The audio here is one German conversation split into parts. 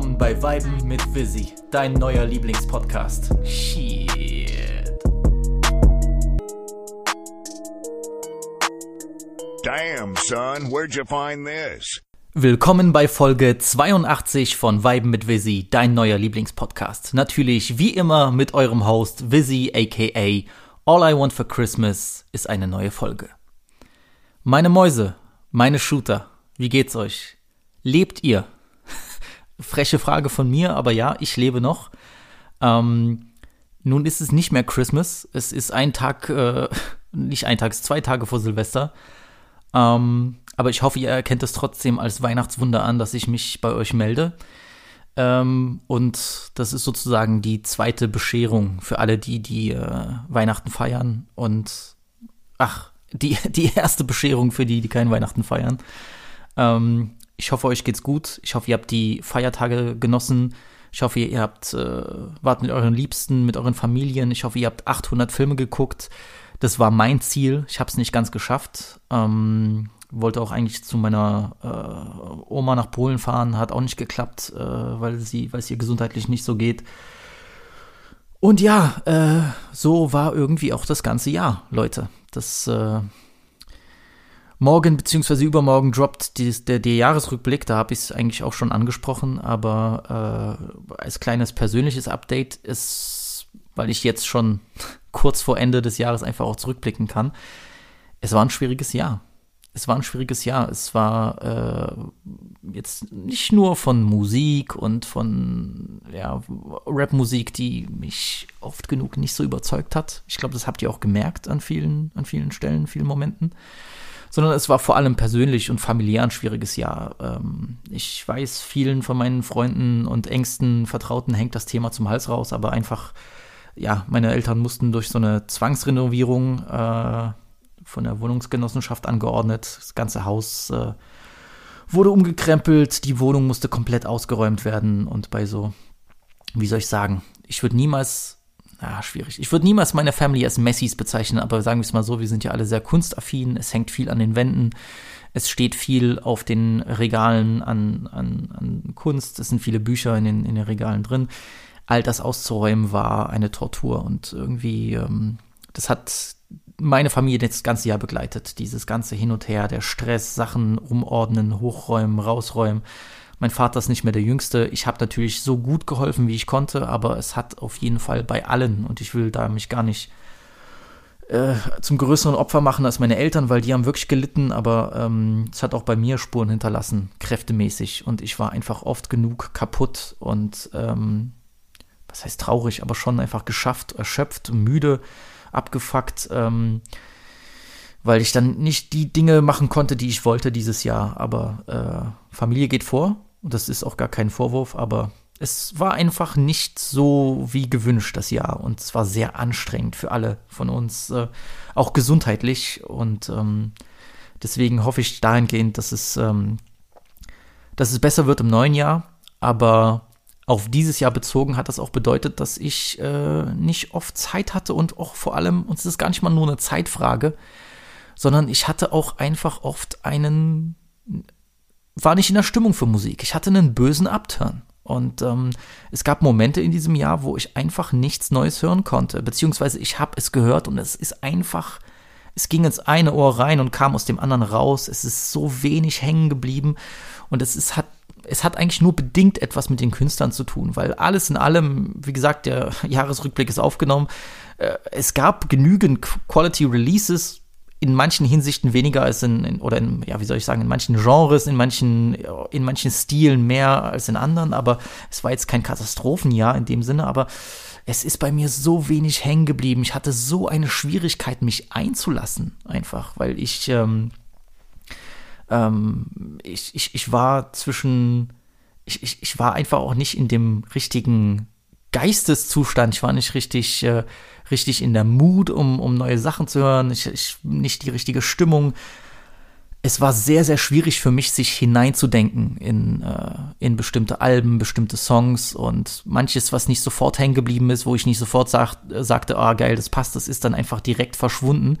willkommen bei Weiben mit Visi, dein neuer Lieblingspodcast. Shit. Damn, son, where'd you find this? Willkommen bei Folge 82 von Weiben mit Visi, dein neuer Lieblingspodcast. Natürlich wie immer mit eurem Host Visi aka All I Want for Christmas ist eine neue Folge. Meine Mäuse, meine Shooter, wie geht's euch? Lebt ihr? Freche Frage von mir, aber ja, ich lebe noch. Ähm, nun ist es nicht mehr Christmas. Es ist ein Tag, äh, nicht ein Tag, es ist zwei Tage vor Silvester. Ähm, aber ich hoffe, ihr erkennt es trotzdem als Weihnachtswunder an, dass ich mich bei euch melde. Ähm, und das ist sozusagen die zweite Bescherung für alle die, die äh, Weihnachten feiern. Und ach, die, die erste Bescherung für die, die kein Weihnachten feiern. Ähm, ich hoffe, euch geht's gut. Ich hoffe, ihr habt die Feiertage genossen. Ich hoffe, ihr habt, äh, wart mit euren Liebsten, mit euren Familien. Ich hoffe, ihr habt 800 Filme geguckt. Das war mein Ziel. Ich habe es nicht ganz geschafft. Ähm, wollte auch eigentlich zu meiner äh, Oma nach Polen fahren, hat auch nicht geklappt, äh, weil sie, weil es ihr gesundheitlich nicht so geht. Und ja, äh, so war irgendwie auch das ganze Jahr, Leute. Das äh, Morgen bzw. übermorgen droppt die, der, der Jahresrückblick, da habe ich es eigentlich auch schon angesprochen, aber äh, als kleines persönliches Update ist, weil ich jetzt schon kurz vor Ende des Jahres einfach auch zurückblicken kann, es war ein schwieriges Jahr. Es war ein schwieriges Jahr. Es war äh, jetzt nicht nur von Musik und von ja, Rapmusik, die mich oft genug nicht so überzeugt hat. Ich glaube, das habt ihr auch gemerkt an vielen, an vielen Stellen, vielen Momenten sondern es war vor allem persönlich und familiär ein schwieriges Jahr. Ähm, ich weiß, vielen von meinen Freunden und engsten Vertrauten hängt das Thema zum Hals raus, aber einfach, ja, meine Eltern mussten durch so eine Zwangsrenovierung äh, von der Wohnungsgenossenschaft angeordnet. Das ganze Haus äh, wurde umgekrempelt, die Wohnung musste komplett ausgeräumt werden und bei so, wie soll ich sagen, ich würde niemals ja, schwierig. Ich würde niemals meine Family als Messis bezeichnen, aber sagen wir es mal so, wir sind ja alle sehr kunstaffin, es hängt viel an den Wänden, es steht viel auf den Regalen an, an, an Kunst, es sind viele Bücher in den, in den Regalen drin. All das auszuräumen war eine Tortur und irgendwie, ähm, das hat meine Familie das ganze Jahr begleitet. Dieses ganze Hin und Her, der Stress, Sachen umordnen, hochräumen, rausräumen. Mein Vater ist nicht mehr der Jüngste. Ich habe natürlich so gut geholfen, wie ich konnte, aber es hat auf jeden Fall bei allen, und ich will da mich gar nicht äh, zum größeren Opfer machen als meine Eltern, weil die haben wirklich gelitten, aber ähm, es hat auch bei mir Spuren hinterlassen, kräftemäßig. Und ich war einfach oft genug kaputt und ähm, was heißt traurig, aber schon einfach geschafft, erschöpft, müde, abgefuckt. Ähm, weil ich dann nicht die Dinge machen konnte, die ich wollte dieses Jahr. Aber äh, Familie geht vor und das ist auch gar kein Vorwurf, aber es war einfach nicht so wie gewünscht das Jahr. Und es war sehr anstrengend für alle von uns, äh, auch gesundheitlich. Und ähm, deswegen hoffe ich dahingehend, dass es, ähm, dass es besser wird im neuen Jahr, aber auf dieses Jahr bezogen hat das auch bedeutet, dass ich äh, nicht oft Zeit hatte und auch vor allem, und es ist gar nicht mal nur eine Zeitfrage, sondern ich hatte auch einfach oft einen war nicht in der Stimmung für Musik. Ich hatte einen bösen Upturn. Und ähm, es gab Momente in diesem Jahr, wo ich einfach nichts Neues hören konnte. Beziehungsweise ich habe es gehört und es ist einfach, es ging ins eine Ohr rein und kam aus dem anderen raus. Es ist so wenig hängen geblieben. Und es ist, hat, es hat eigentlich nur bedingt etwas mit den Künstlern zu tun, weil alles in allem, wie gesagt, der Jahresrückblick ist aufgenommen. Äh, es gab genügend Quality Releases, in manchen Hinsichten weniger als in, in, oder in, ja, wie soll ich sagen, in manchen Genres, in manchen, in manchen Stilen mehr als in anderen, aber es war jetzt kein Katastrophenjahr in dem Sinne, aber es ist bei mir so wenig hängen geblieben. Ich hatte so eine Schwierigkeit, mich einzulassen, einfach, weil ich, ähm, ähm, ich, ich, ich war zwischen, ich, ich, ich war einfach auch nicht in dem richtigen Geisteszustand. Ich war nicht richtig, äh, richtig in der Mut, um, um neue Sachen zu hören. Ich, ich, nicht die richtige Stimmung. Es war sehr, sehr schwierig für mich, sich hineinzudenken in, äh, in bestimmte Alben, bestimmte Songs und manches, was nicht sofort hängen geblieben ist, wo ich nicht sofort sag, sagte, ah geil, das passt, das ist dann einfach direkt verschwunden.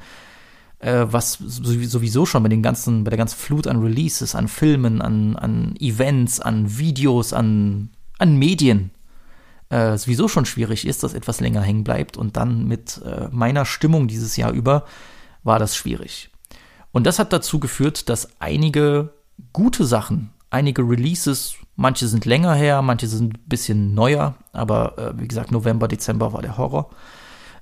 Äh, was sowieso schon bei den ganzen, bei der ganzen Flut an Releases, an Filmen, an, an Events, an Videos, an an Medien äh, sowieso schon schwierig ist, dass etwas länger hängen bleibt. Und dann mit äh, meiner Stimmung dieses Jahr über war das schwierig. Und das hat dazu geführt, dass einige gute Sachen, einige Releases, manche sind länger her, manche sind ein bisschen neuer, aber äh, wie gesagt, November, Dezember war der Horror.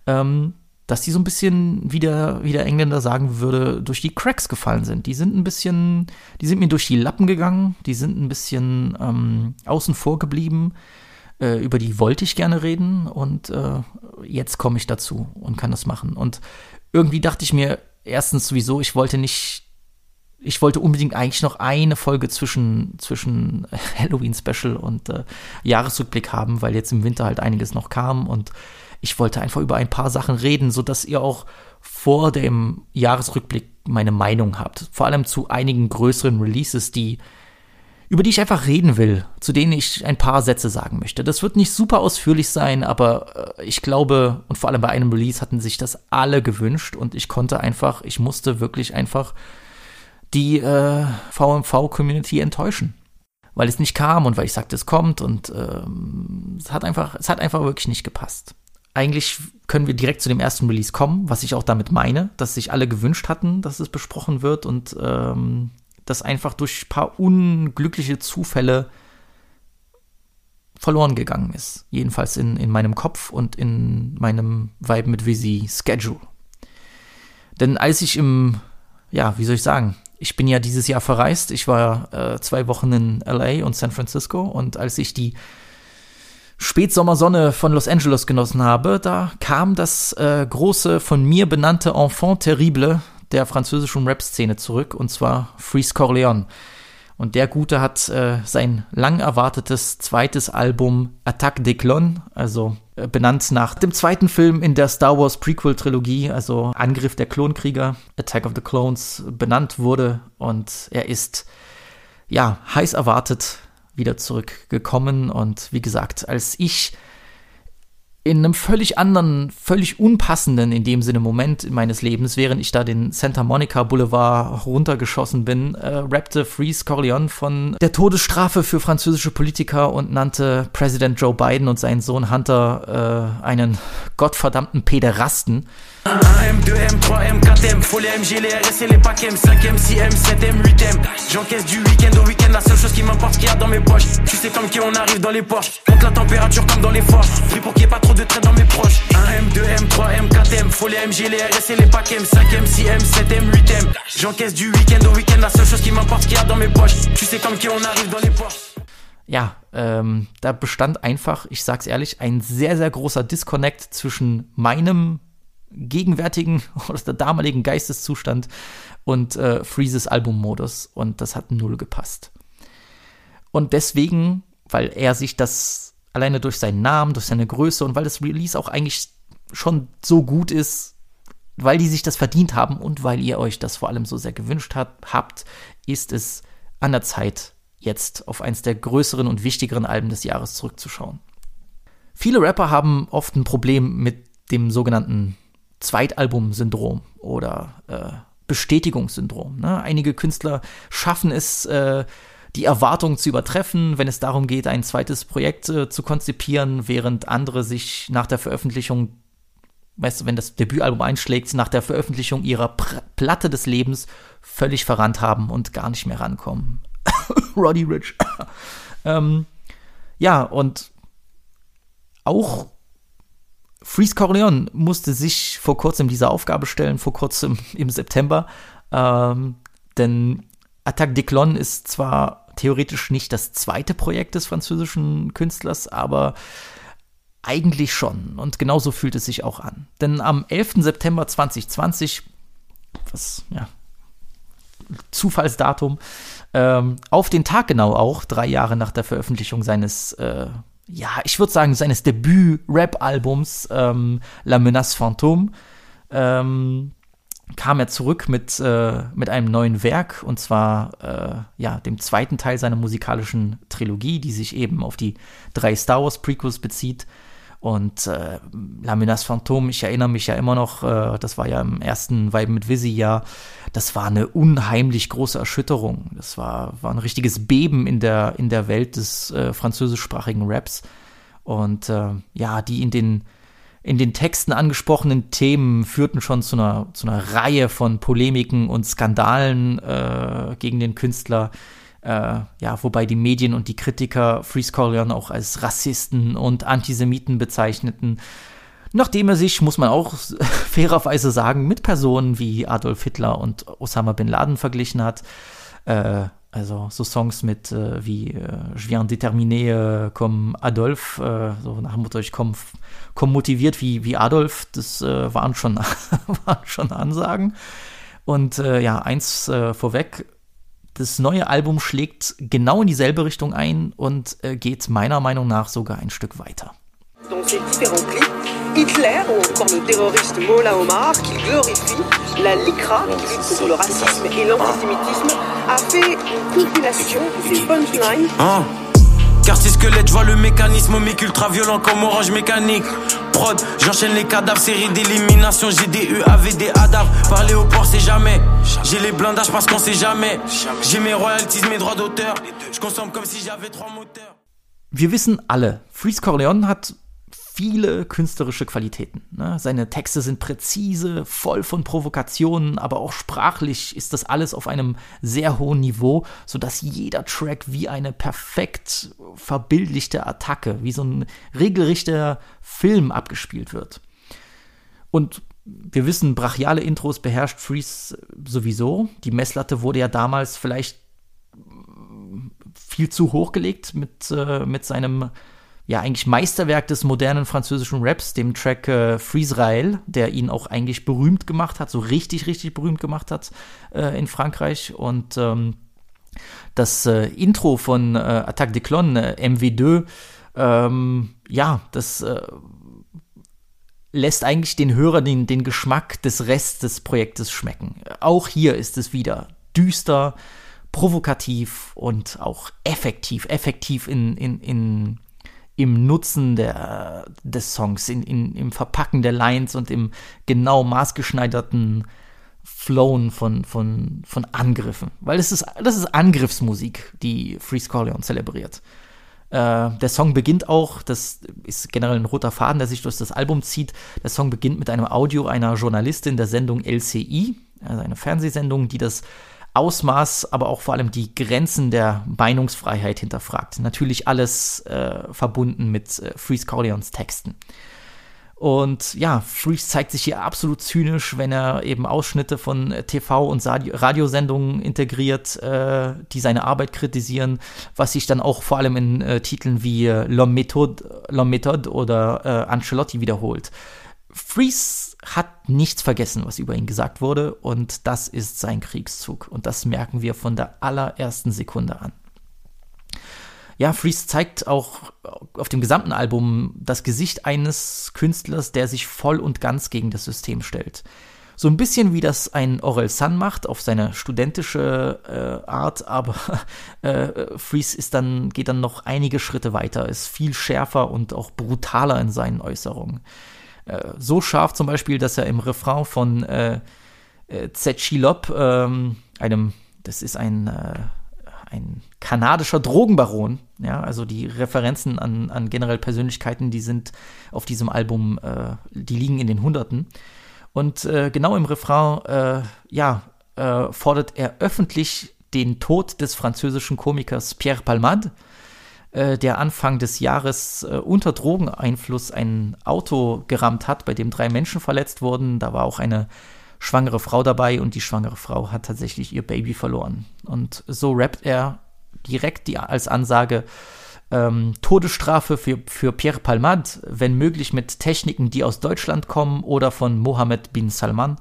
Ähm, dass die so ein bisschen, wie der, wie der Engländer sagen würde, durch die Cracks gefallen sind. Die sind ein bisschen, die sind mir durch die Lappen gegangen, die sind ein bisschen ähm, außen vor geblieben. Äh, über die wollte ich gerne reden und äh, jetzt komme ich dazu und kann das machen. Und irgendwie dachte ich mir erstens sowieso, ich wollte nicht, ich wollte unbedingt eigentlich noch eine Folge zwischen, zwischen Halloween Special und äh, Jahresrückblick haben, weil jetzt im Winter halt einiges noch kam und ich wollte einfach über ein paar Sachen reden, sodass ihr auch vor dem Jahresrückblick meine Meinung habt. Vor allem zu einigen größeren Releases, die über die ich einfach reden will, zu denen ich ein paar Sätze sagen möchte. Das wird nicht super ausführlich sein, aber äh, ich glaube, und vor allem bei einem Release hatten sich das alle gewünscht und ich konnte einfach, ich musste wirklich einfach die äh, VMV-Community enttäuschen. Weil es nicht kam und weil ich sagte, es kommt und ähm, es hat einfach, es hat einfach wirklich nicht gepasst eigentlich können wir direkt zu dem ersten Release kommen, was ich auch damit meine, dass sich alle gewünscht hatten, dass es besprochen wird und ähm, das einfach durch ein paar unglückliche Zufälle verloren gegangen ist. Jedenfalls in, in meinem Kopf und in meinem Vibe mit Visi Schedule. Denn als ich im, ja, wie soll ich sagen, ich bin ja dieses Jahr verreist. Ich war äh, zwei Wochen in LA und San Francisco und als ich die Spätsommersonne von Los Angeles genossen habe, da kam das äh, große von mir benannte Enfant terrible der französischen Rap-Szene zurück, und zwar Freeze Corleone. Und der Gute hat äh, sein lang erwartetes zweites Album Attaque des Clones, also äh, benannt nach dem zweiten Film in der Star Wars Prequel-Trilogie, also Angriff der Klonkrieger, Attack of the Clones, benannt wurde. Und er ist, ja, heiß erwartet wieder zurückgekommen. Und wie gesagt, als ich in einem völlig anderen, völlig unpassenden in dem Sinne Moment meines Lebens, während ich da den Santa Monica Boulevard runtergeschossen bin, äh, rappte Freeze Corleone von der Todesstrafe für französische Politiker und nannte Präsident Joe Biden und seinen Sohn Hunter äh, einen gottverdammten Pederasten. 1M, 2M, 3M, 4M, faut les MG, les RS et les packs M, 5M, 6M, 7M, 8M. J'encaisse du week-end au week-end, la seule chose qui m'importe, qu'il y a dans mes poches. Tu sais comme qui on arrive dans les Porsche. Monte la température comme dans les forges. Pris pour qu'il n'y ait pas trop de traits dans mes proches. 1M, 2M, 3M, 4M, faut les MG, les RS et les packs M, 5M, 6M, 7M, 8M. J'encaisse du week-end au week-end, la seule chose qui m'importe, qu'il y a dans mes poches. Tu sais comme qui on arrive dans les Porsche. Ja, ähm, da bestand einfach, ich sag's ehrlich, ein sehr, sehr großer Disconnect zwischen meinem gegenwärtigen oder der damaligen Geisteszustand und äh, Freezes Albummodus und das hat null gepasst. Und deswegen, weil er sich das alleine durch seinen Namen, durch seine Größe und weil das Release auch eigentlich schon so gut ist, weil die sich das verdient haben und weil ihr euch das vor allem so sehr gewünscht hat, habt, ist es an der Zeit, jetzt auf eins der größeren und wichtigeren Alben des Jahres zurückzuschauen. Viele Rapper haben oft ein Problem mit dem sogenannten Zweitalbum-Syndrom oder äh, Bestätigungssyndrom. Ne? Einige Künstler schaffen es, äh, die Erwartungen zu übertreffen, wenn es darum geht, ein zweites Projekt äh, zu konzipieren, während andere sich nach der Veröffentlichung, weißt du, wenn das Debütalbum einschlägt, nach der Veröffentlichung ihrer Pr Platte des Lebens völlig verrannt haben und gar nicht mehr rankommen. Roddy Rich. ähm, ja, und auch Freeze Corleone musste sich vor kurzem dieser Aufgabe stellen, vor kurzem im September. Ähm, denn Attaque des Clones ist zwar theoretisch nicht das zweite Projekt des französischen Künstlers, aber eigentlich schon. Und genauso fühlt es sich auch an. Denn am 11. September 2020, was, ja, Zufallsdatum, ähm, auf den Tag genau auch, drei Jahre nach der Veröffentlichung seines äh, ja, ich würde sagen, seines Debüt-Rap-Albums ähm, La Menace Fantôme ähm, kam er zurück mit, äh, mit einem neuen Werk und zwar äh, ja, dem zweiten Teil seiner musikalischen Trilogie, die sich eben auf die drei Star Wars Prequels bezieht. Und äh, Menace Phantom, ich erinnere mich ja immer noch, äh, das war ja im ersten Vibe mit Visi ja, das war eine unheimlich große Erschütterung. Das war, war ein richtiges Beben in der, in der Welt des äh, französischsprachigen Raps. Und äh, ja, die in den, in den Texten angesprochenen Themen führten schon zu einer, zu einer Reihe von Polemiken und Skandalen äh, gegen den Künstler. Äh, ja, wobei die Medien und die Kritiker Freeze Corleone auch als Rassisten und Antisemiten bezeichneten. Nachdem er sich, muss man auch fairerweise sagen, mit Personen wie Adolf Hitler und Osama bin Laden verglichen hat. Äh, also so Songs mit äh, wie äh, Je viens déterminé äh, comme Adolf, äh, so nach dem Motto, ich komme komm motiviert wie, wie Adolf, das äh, waren, schon, waren schon Ansagen. Und äh, ja, eins vorweg, das neue Album schlägt genau in dieselbe Richtung ein und geht meiner Meinung nach sogar ein Stück weiter. Dans ces différents clips, Hitler ou encore le terroriste Mola Omar, qui glorifie, la LICRA, qui lutte contre le racisme et l'antisémitisme, a fait une compilation des punchlines. Ah. Quartier squelette, je vois le mécanisme, mec ultra violent comme orange mécanique. Prod, j'enchaîne les cadavres, série d'élimination, j'ai des UAV, des ADAV. Parler au port, c'est jamais. J'ai les blindages parce qu'on sait jamais. J'ai mes royalties, mes droits d'auteur. Je consomme comme si j'avais trois moteurs. Wir wissen alle, Freeze Corleone hat viele künstlerische Qualitäten. Ne? Seine Texte sind präzise, voll von Provokationen, aber auch sprachlich ist das alles auf einem sehr hohen Niveau, sodass jeder Track wie eine perfekt verbildlichte Attacke, wie so ein regelrechter Film abgespielt wird. Und wir wissen, brachiale Intros beherrscht Freeze sowieso. Die Messlatte wurde ja damals vielleicht viel zu hoch gelegt mit, äh, mit seinem ja eigentlich Meisterwerk des modernen französischen Raps, dem Track äh, Freeze der ihn auch eigentlich berühmt gemacht hat, so richtig, richtig berühmt gemacht hat äh, in Frankreich. Und ähm, das äh, Intro von äh, Attaque des Clones, äh, MW2, ähm, ja, das äh, lässt eigentlich den Hörer den, den Geschmack des Rests des Projektes schmecken. Auch hier ist es wieder düster, provokativ und auch effektiv, effektiv in, in, in im Nutzen der, des Songs, in, in, im Verpacken der Lines und im genau maßgeschneiderten Flown von, von, von Angriffen. Weil das ist, das ist Angriffsmusik, die Freeze Corleone zelebriert. Äh, der Song beginnt auch, das ist generell ein roter Faden, der sich durch das Album zieht. Der Song beginnt mit einem Audio einer Journalistin der Sendung LCI, also eine Fernsehsendung, die das Ausmaß, aber auch vor allem die Grenzen der Meinungsfreiheit hinterfragt. Natürlich alles äh, verbunden mit äh, Freeze Corleons Texten. Und ja, Freeze zeigt sich hier absolut zynisch, wenn er eben Ausschnitte von TV- und Radiosendungen integriert, äh, die seine Arbeit kritisieren, was sich dann auch vor allem in äh, Titeln wie äh, L'Homme Méthode, Méthode oder äh, Ancelotti wiederholt. Freeze hat nichts vergessen, was über ihn gesagt wurde, und das ist sein Kriegszug. Und das merken wir von der allerersten Sekunde an. Ja, Freeze zeigt auch auf dem gesamten Album das Gesicht eines Künstlers, der sich voll und ganz gegen das System stellt. So ein bisschen wie das ein Orel Sun macht, auf seine studentische äh, Art, aber äh, Freeze ist dann, geht dann noch einige Schritte weiter, ist viel schärfer und auch brutaler in seinen Äußerungen. Äh, so scharf zum Beispiel, dass er im Refrain von äh, äh, ähm, einem, das ist ein, äh, ein kanadischer Drogenbaron, ja, also die Referenzen an, an generell Persönlichkeiten, die sind auf diesem Album, äh, die liegen in den Hunderten. Und genau im Refrain, ja, fordert er öffentlich den Tod des französischen Komikers Pierre Palmade, äh, der Anfang des Jahres äh, unter Drogeneinfluss ein Auto gerammt hat, bei dem drei Menschen verletzt wurden. Da war auch eine schwangere Frau dabei und die schwangere Frau hat tatsächlich ihr Baby verloren. Und so rappt er direkt die, als Ansage ähm, Todesstrafe für, für Pierre Palmade, wenn möglich mit Techniken, die aus Deutschland kommen oder von Mohammed bin Salman,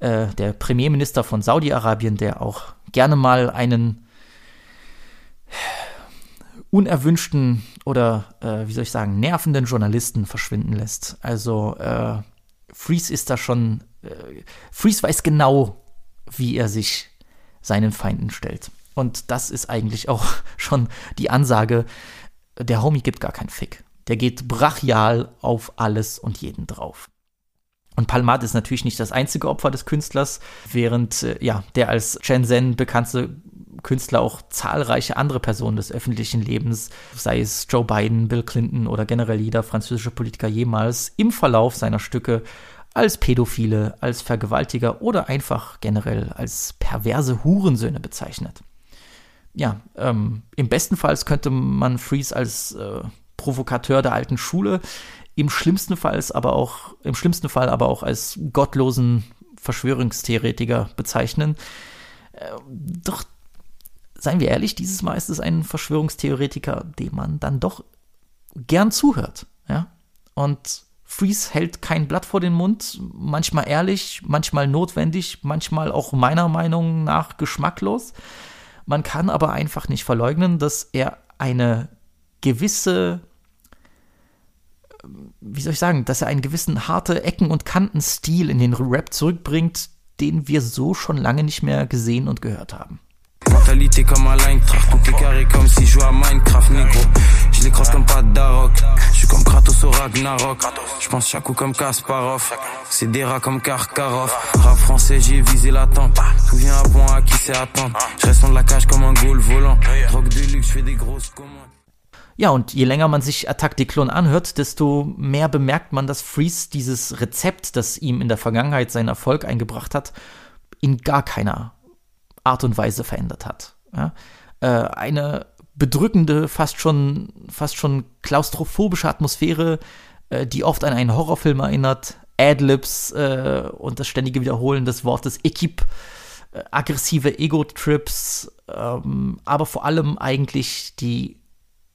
äh, der Premierminister von Saudi-Arabien, der auch gerne mal einen unerwünschten oder äh, wie soll ich sagen, nervenden Journalisten verschwinden lässt. Also äh, Freeze ist da schon, äh, Freeze weiß genau, wie er sich seinen Feinden stellt. Und das ist eigentlich auch schon die Ansage, der Homie gibt gar keinen Fick. Der geht brachial auf alles und jeden drauf. Und Palmat ist natürlich nicht das einzige Opfer des Künstlers, während äh, ja, der als Shenzhen bekannte Künstler auch zahlreiche andere Personen des öffentlichen Lebens, sei es Joe Biden, Bill Clinton oder generell jeder französische Politiker jemals, im Verlauf seiner Stücke als Pädophile, als Vergewaltiger oder einfach generell als perverse Hurensöhne bezeichnet. Ja, ähm, im besten Fall könnte man Freeze als äh, Provokateur der alten Schule, im schlimmsten Fall aber auch, im schlimmsten Fall aber auch als gottlosen Verschwörungstheoretiker bezeichnen. Äh, doch seien wir ehrlich, dieses Mal ist es ein Verschwörungstheoretiker, dem man dann doch gern zuhört. Ja? Und Freeze hält kein Blatt vor den Mund, manchmal ehrlich, manchmal notwendig, manchmal auch meiner Meinung nach geschmacklos. Man kann aber einfach nicht verleugnen, dass er eine gewisse, wie soll ich sagen, dass er einen gewissen harte Ecken- und Kanten-Stil in den Rap zurückbringt, den wir so schon lange nicht mehr gesehen und gehört haben. Mentalité comme un Eintracht, tout est carré comme si je jouais à Minecraft, négro. Je les comme pas d'Aroc, je suis comme Kratos au Ragnarok. Je pense chaque coup comme Kasparov, c'est des rats comme Karkarov. Rap français, j'ai visé la tempe. Souviens à point à qui c'est attendre. Je reste de la cage comme un goal volant. Drogue de luxe, je fais des grosses commandes. Ja, und je länger man sich Attack Declon anhört, desto mehr bemerkt man, dass Freeze dieses Rezept, das ihm in der Vergangenheit seinen Erfolg eingebracht hat, in gar keiner Art und Weise verändert hat. Ja? Äh, eine bedrückende, fast schon, fast schon klaustrophobische Atmosphäre, äh, die oft an einen Horrorfilm erinnert, Adlibs äh, und das ständige Wiederholen des Wortes Equipe, äh, aggressive Ego-Trips, ähm, aber vor allem eigentlich die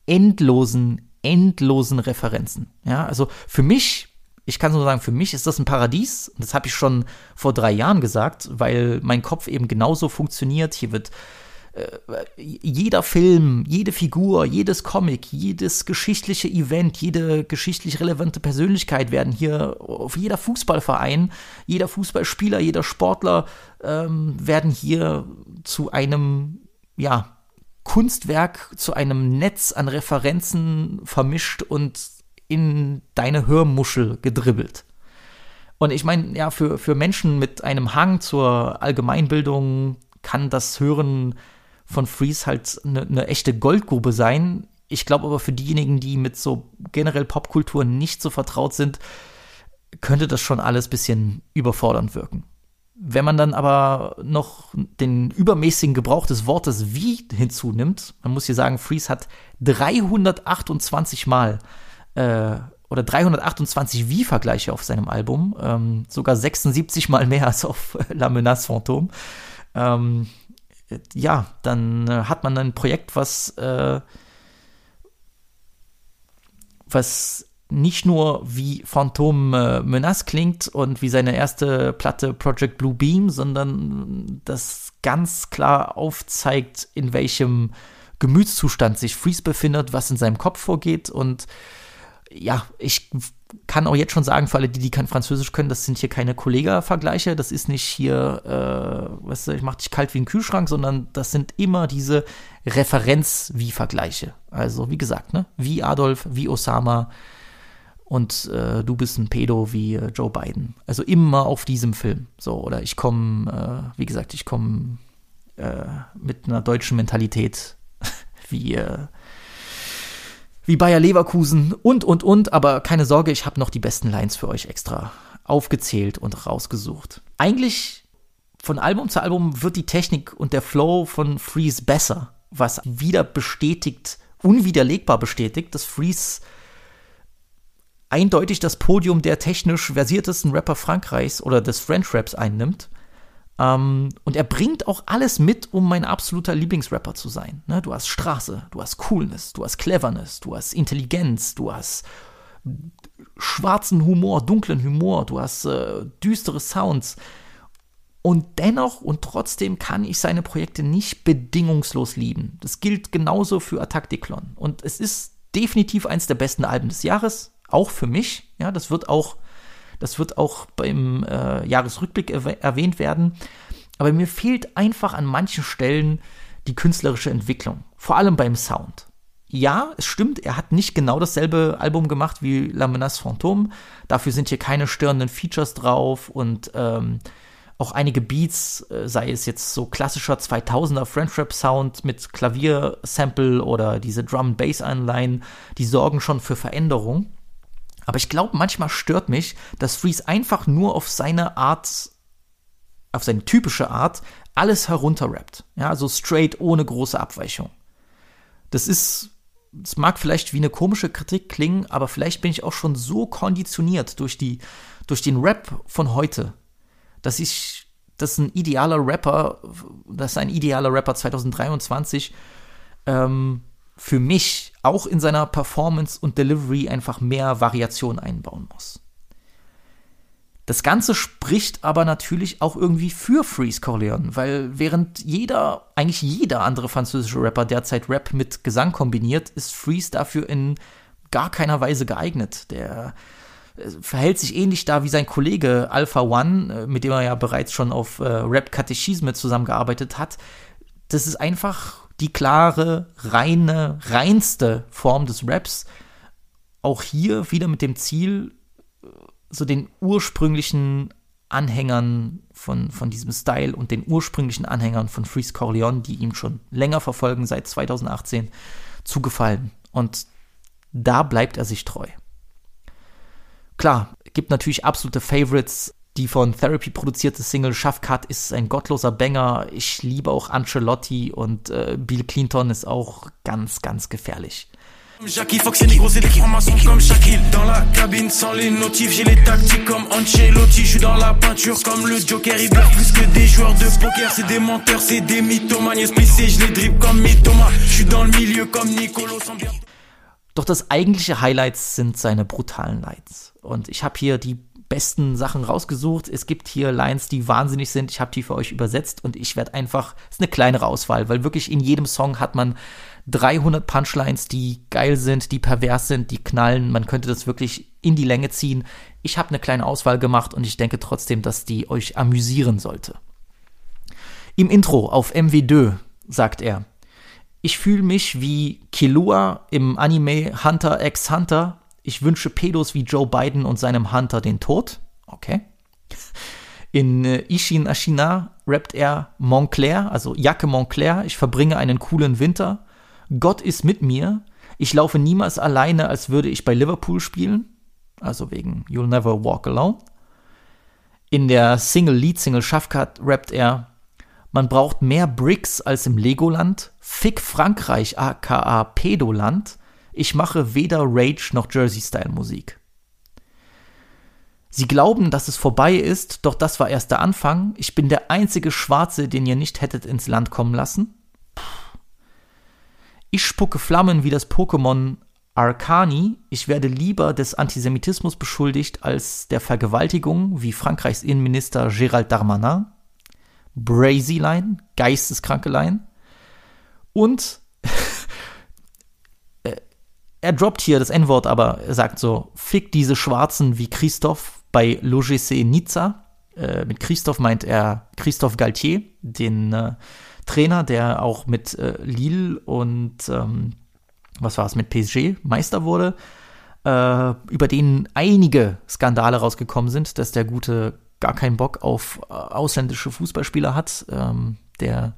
endlosen, endlosen Referenzen. Ja, also für mich ich kann nur sagen, für mich ist das ein Paradies. Das habe ich schon vor drei Jahren gesagt, weil mein Kopf eben genauso funktioniert. Hier wird äh, jeder Film, jede Figur, jedes Comic, jedes geschichtliche Event, jede geschichtlich relevante Persönlichkeit werden hier, auf jeder Fußballverein, jeder Fußballspieler, jeder Sportler ähm, werden hier zu einem, ja, Kunstwerk, zu einem Netz an Referenzen vermischt und in deine Hörmuschel gedribbelt. Und ich meine, ja, für, für Menschen mit einem Hang zur Allgemeinbildung kann das Hören von Freeze halt eine ne echte Goldgrube sein. Ich glaube aber für diejenigen, die mit so generell Popkultur nicht so vertraut sind, könnte das schon alles bisschen überfordernd wirken. Wenn man dann aber noch den übermäßigen Gebrauch des Wortes wie hinzunimmt, man muss hier sagen, Freeze hat 328 Mal äh, oder 328 Wie-Vergleiche auf seinem Album, ähm, sogar 76 mal mehr als auf La Menace Fantôme. Ähm, ja, dann äh, hat man ein Projekt, was, äh, was nicht nur wie Phantom äh, Menace klingt und wie seine erste Platte Project Blue Beam, sondern das ganz klar aufzeigt, in welchem Gemütszustand sich Freeze befindet, was in seinem Kopf vorgeht und ja, ich kann auch jetzt schon sagen, für alle, die, die kein Französisch können, das sind hier keine Kollega-Vergleiche. Das ist nicht hier, äh, weißt du, ich mach dich kalt wie ein Kühlschrank, sondern das sind immer diese Referenz-wie-Vergleiche. Also, wie gesagt, ne, wie Adolf, wie Osama und äh, du bist ein Pedo wie äh, Joe Biden. Also immer auf diesem Film. So, oder ich komme, äh, wie gesagt, ich komme äh, mit einer deutschen Mentalität wie äh, wie Bayer Leverkusen und, und, und. Aber keine Sorge, ich habe noch die besten Lines für euch extra aufgezählt und rausgesucht. Eigentlich von Album zu Album wird die Technik und der Flow von Freeze besser, was wieder bestätigt, unwiderlegbar bestätigt, dass Freeze eindeutig das Podium der technisch versiertesten Rapper Frankreichs oder des French Raps einnimmt. Ähm, und er bringt auch alles mit, um mein absoluter Lieblingsrapper zu sein. Ne? Du hast Straße, du hast Coolness, du hast Cleverness, du hast Intelligenz, du hast schwarzen Humor, dunklen Humor, du hast äh, düstere Sounds. Und dennoch und trotzdem kann ich seine Projekte nicht bedingungslos lieben. Das gilt genauso für Attack Declon. Und es ist definitiv eins der besten Alben des Jahres, auch für mich. Ja, das wird auch das wird auch beim äh, Jahresrückblick erwäh erwähnt werden. Aber mir fehlt einfach an manchen Stellen die künstlerische Entwicklung, vor allem beim Sound. ja, es stimmt, er hat nicht genau dasselbe Album gemacht wie La Menace Fantôme. Dafür sind hier keine störenden Features drauf und ähm, auch einige Beats, äh, sei es jetzt so klassischer 2000er French Rap Sound mit Klaviersample oder diese Drum Bass Anleihen, die sorgen schon für Veränderung. Aber ich glaube, manchmal stört mich, dass Freeze einfach nur auf seine Art, auf seine typische Art, alles herunterrappt. Ja, so straight, ohne große Abweichung. Das ist, es mag vielleicht wie eine komische Kritik klingen, aber vielleicht bin ich auch schon so konditioniert durch die, durch den Rap von heute, dass ich, dass ein idealer Rapper, dass ein idealer Rapper 2023 ähm, für mich auch in seiner Performance und Delivery einfach mehr Variation einbauen muss. Das Ganze spricht aber natürlich auch irgendwie für Freeze Corleone, weil während jeder, eigentlich jeder andere französische Rapper derzeit Rap mit Gesang kombiniert, ist Freeze dafür in gar keiner Weise geeignet. Der äh, verhält sich ähnlich da wie sein Kollege Alpha One, äh, mit dem er ja bereits schon auf äh, Rap-Katechisme zusammengearbeitet hat. Das ist einfach die klare, reine, reinste Form des Raps. Auch hier wieder mit dem Ziel, so den ursprünglichen Anhängern von, von diesem Style und den ursprünglichen Anhängern von Freeze Corleone, die ihn schon länger verfolgen, seit 2018, zu gefallen. Und da bleibt er sich treu. Klar, gibt natürlich absolute Favorites. Die von Therapy produzierte Single Schaffkat ist ein gottloser Banger. Ich liebe auch Ancelotti und äh, Bill Clinton ist auch ganz, ganz gefährlich. Jackie Fox et Négro, c'est des francs-maçons comme Shaquille. Dans la cabine sans les notifs, j'ai les tactiques comme Ancelotti. Je suis dans la peinture comme le Joker. Ils bluffent plus que des joueurs de poker. C'est des menteurs, c'est des mythomanes. Spacé, je les drip comme Mythoma. Je suis dans le milieu comme Nicolo. Doch das eigentliche Highlights sind seine brutalen Lights. Und ich habe hier die besten Sachen rausgesucht. Es gibt hier Lines, die wahnsinnig sind. Ich habe die für euch übersetzt und ich werde einfach, es ist eine kleinere Auswahl, weil wirklich in jedem Song hat man 300 Punchlines, die geil sind, die pervers sind, die knallen. Man könnte das wirklich in die Länge ziehen. Ich habe eine kleine Auswahl gemacht und ich denke trotzdem, dass die euch amüsieren sollte. Im Intro auf MW2 sagt er, ich fühle mich wie Killua im Anime Hunter x Hunter. Ich wünsche Pedos wie Joe Biden und seinem Hunter den Tod. Okay. In äh, Ishin Ashina rappt er Montclair, also Jacke Montclair. Ich verbringe einen coolen Winter. Gott ist mit mir. Ich laufe niemals alleine, als würde ich bei Liverpool spielen. Also wegen You'll Never Walk Alone. In der Single, Lead-Single Schaffkat rappt er, man braucht mehr Bricks als im Legoland. Fick Frankreich, aka Pedoland. Ich mache weder Rage noch Jersey-Style-Musik. Sie glauben, dass es vorbei ist, doch das war erst der Anfang. Ich bin der einzige Schwarze, den ihr nicht hättet ins Land kommen lassen. Ich spucke Flammen wie das Pokémon Arcani. Ich werde lieber des Antisemitismus beschuldigt als der Vergewaltigung wie Frankreichs Innenminister Gérald Darmanin. Brazy Line, geisteskranke Line. Und er droppt hier das N-Wort, aber er sagt so: Fick diese Schwarzen wie Christoph bei l'OGC Nizza. Äh, mit Christoph meint er Christoph Galtier, den äh, Trainer, der auch mit äh, Lille und ähm, was war es, mit PSG Meister wurde, äh, über den einige Skandale rausgekommen sind, dass der gute gar keinen Bock auf äh, ausländische Fußballspieler hat. Ähm, der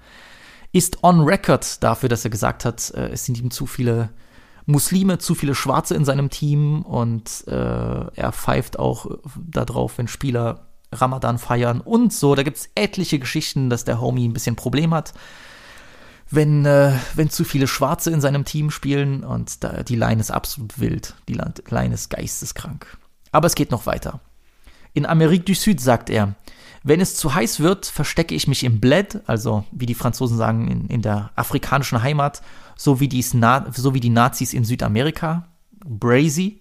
ist on record dafür, dass er gesagt hat, äh, es sind ihm zu viele Muslime, zu viele Schwarze in seinem Team und äh, er pfeift auch darauf, wenn Spieler Ramadan feiern und so. Da gibt es etliche Geschichten, dass der Homie ein bisschen Problem hat, wenn, äh, wenn zu viele Schwarze in seinem Team spielen und da, die Line ist absolut wild. Die Line ist geisteskrank. Aber es geht noch weiter. In Amérique du Sud sagt er, wenn es zu heiß wird, verstecke ich mich im Bled, also wie die Franzosen sagen, in, in der afrikanischen Heimat, so wie, so wie die Nazis in Südamerika. Brazy.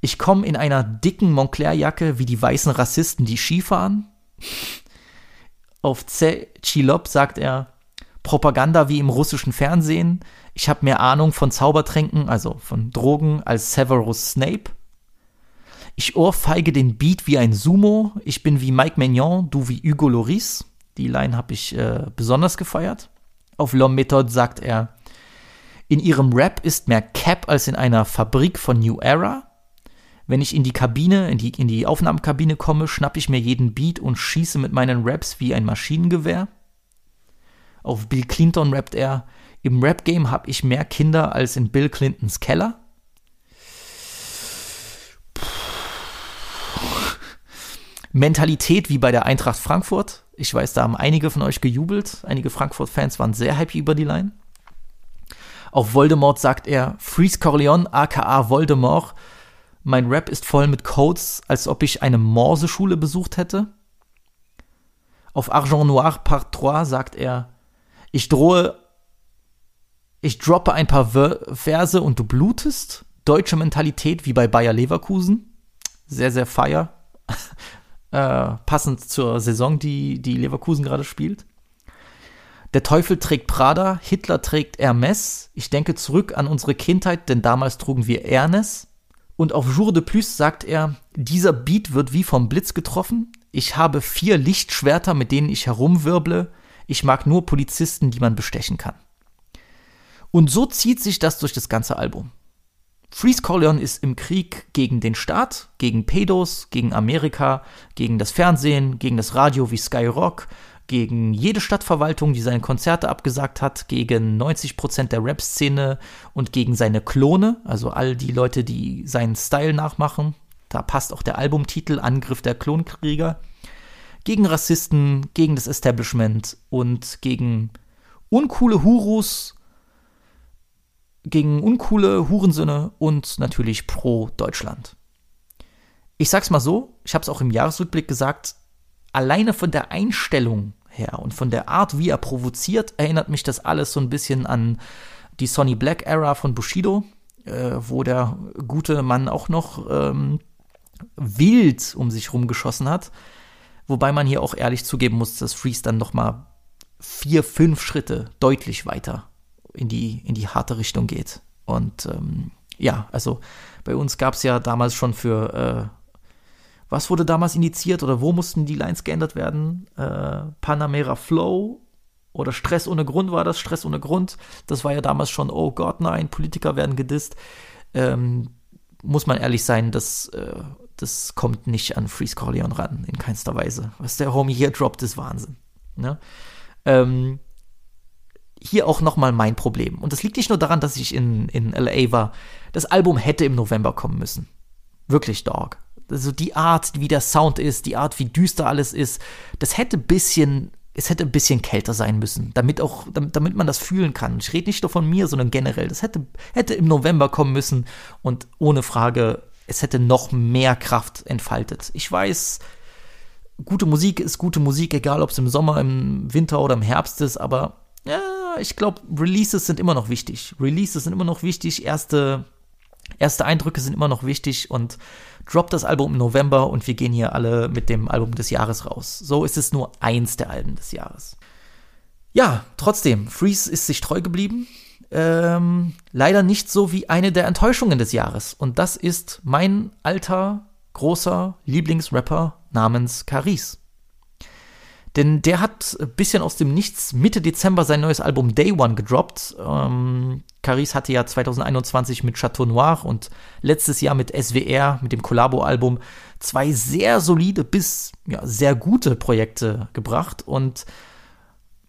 Ich komme in einer dicken Montclair-Jacke wie die weißen Rassisten, die Skifahren. Auf C. Chilop sagt er, Propaganda wie im russischen Fernsehen. Ich habe mehr Ahnung von Zaubertränken, also von Drogen, als Severus Snape. Ich ohrfeige den Beat wie ein Sumo. Ich bin wie Mike Magnon, du wie Hugo Loris. Die Line habe ich äh, besonders gefeiert. Auf L'Homme Method sagt er, In ihrem Rap ist mehr Cap als in einer Fabrik von New Era. Wenn ich in die Kabine, in die, in die Aufnahmekabine komme, schnapp ich mir jeden Beat und schieße mit meinen Raps wie ein Maschinengewehr. Auf Bill Clinton rappt er, im Rap-Game habe ich mehr Kinder als in Bill Clintons Keller. Mentalität wie bei der Eintracht Frankfurt. Ich weiß, da haben einige von euch gejubelt. Einige Frankfurt-Fans waren sehr happy über die Line. Auf Voldemort sagt er, Freeze Corleone, aka Voldemort, mein Rap ist voll mit Codes, als ob ich eine Morseschule besucht hätte. Auf Argent Noir Part 3 sagt er, ich drohe, ich droppe ein paar Verse und du blutest. Deutsche Mentalität wie bei Bayer Leverkusen. Sehr, sehr feier. Äh, passend zur Saison, die, die Leverkusen gerade spielt. Der Teufel trägt Prada, Hitler trägt Hermes. Ich denke zurück an unsere Kindheit, denn damals trugen wir Ernest. Und auf Jour de Plus sagt er, dieser Beat wird wie vom Blitz getroffen. Ich habe vier Lichtschwerter, mit denen ich herumwirble. Ich mag nur Polizisten, die man bestechen kann. Und so zieht sich das durch das ganze Album. Freeze Corleone ist im Krieg gegen den Staat, gegen Pedos, gegen Amerika, gegen das Fernsehen, gegen das Radio wie Skyrock, gegen jede Stadtverwaltung, die seine Konzerte abgesagt hat, gegen 90 Prozent der Rap-Szene und gegen seine Klone, also all die Leute, die seinen Style nachmachen. Da passt auch der Albumtitel Angriff der Klonkrieger. Gegen Rassisten, gegen das Establishment und gegen uncoole Hurus, gegen uncoole Hurensöhne und natürlich pro Deutschland. Ich sag's mal so, ich habe es auch im Jahresrückblick gesagt, alleine von der Einstellung her und von der Art, wie er provoziert, erinnert mich das alles so ein bisschen an die Sonny Black Era von Bushido, äh, wo der gute Mann auch noch ähm, wild um sich rumgeschossen hat. Wobei man hier auch ehrlich zugeben muss, dass Freeze dann noch mal vier, fünf Schritte deutlich weiter in die, in die harte Richtung geht. Und ähm, ja, also bei uns gab es ja damals schon für äh, was wurde damals indiziert oder wo mussten die Lines geändert werden? Äh, Panamera Flow oder Stress ohne Grund war das, Stress ohne Grund. Das war ja damals schon, oh Gott, nein, Politiker werden gedisst. Ähm, muss man ehrlich sein, das, äh, das kommt nicht an Freeze Corleone ran, in keinster Weise. Was der Homie hier droppt, ist Wahnsinn. Ne? Ähm, hier auch nochmal mein Problem. Und das liegt nicht nur daran, dass ich in, in LA war. Das Album hätte im November kommen müssen. Wirklich, Dog also die Art, wie der Sound ist, die Art, wie düster alles ist, das hätte ein bisschen, es hätte ein bisschen kälter sein müssen, damit auch, damit, man das fühlen kann. Ich rede nicht nur von mir, sondern generell. Das hätte, hätte im November kommen müssen und ohne Frage, es hätte noch mehr Kraft entfaltet. Ich weiß, gute Musik ist gute Musik, egal ob es im Sommer, im Winter oder im Herbst ist, aber ja, ich glaube, Releases sind immer noch wichtig. Releases sind immer noch wichtig, erste, erste Eindrücke sind immer noch wichtig und droppt das Album im November und wir gehen hier alle mit dem Album des Jahres raus. So ist es nur eins der Alben des Jahres. Ja, trotzdem, Freeze ist sich treu geblieben. Ähm, leider nicht so wie eine der Enttäuschungen des Jahres. Und das ist mein alter, großer Lieblingsrapper namens Caris. Denn der hat ein bisschen aus dem Nichts Mitte Dezember sein neues Album Day One gedroppt. Ähm, Caris hatte ja 2021 mit Chateau Noir und letztes Jahr mit SWR, mit dem Collabo-Album, zwei sehr solide bis ja, sehr gute Projekte gebracht und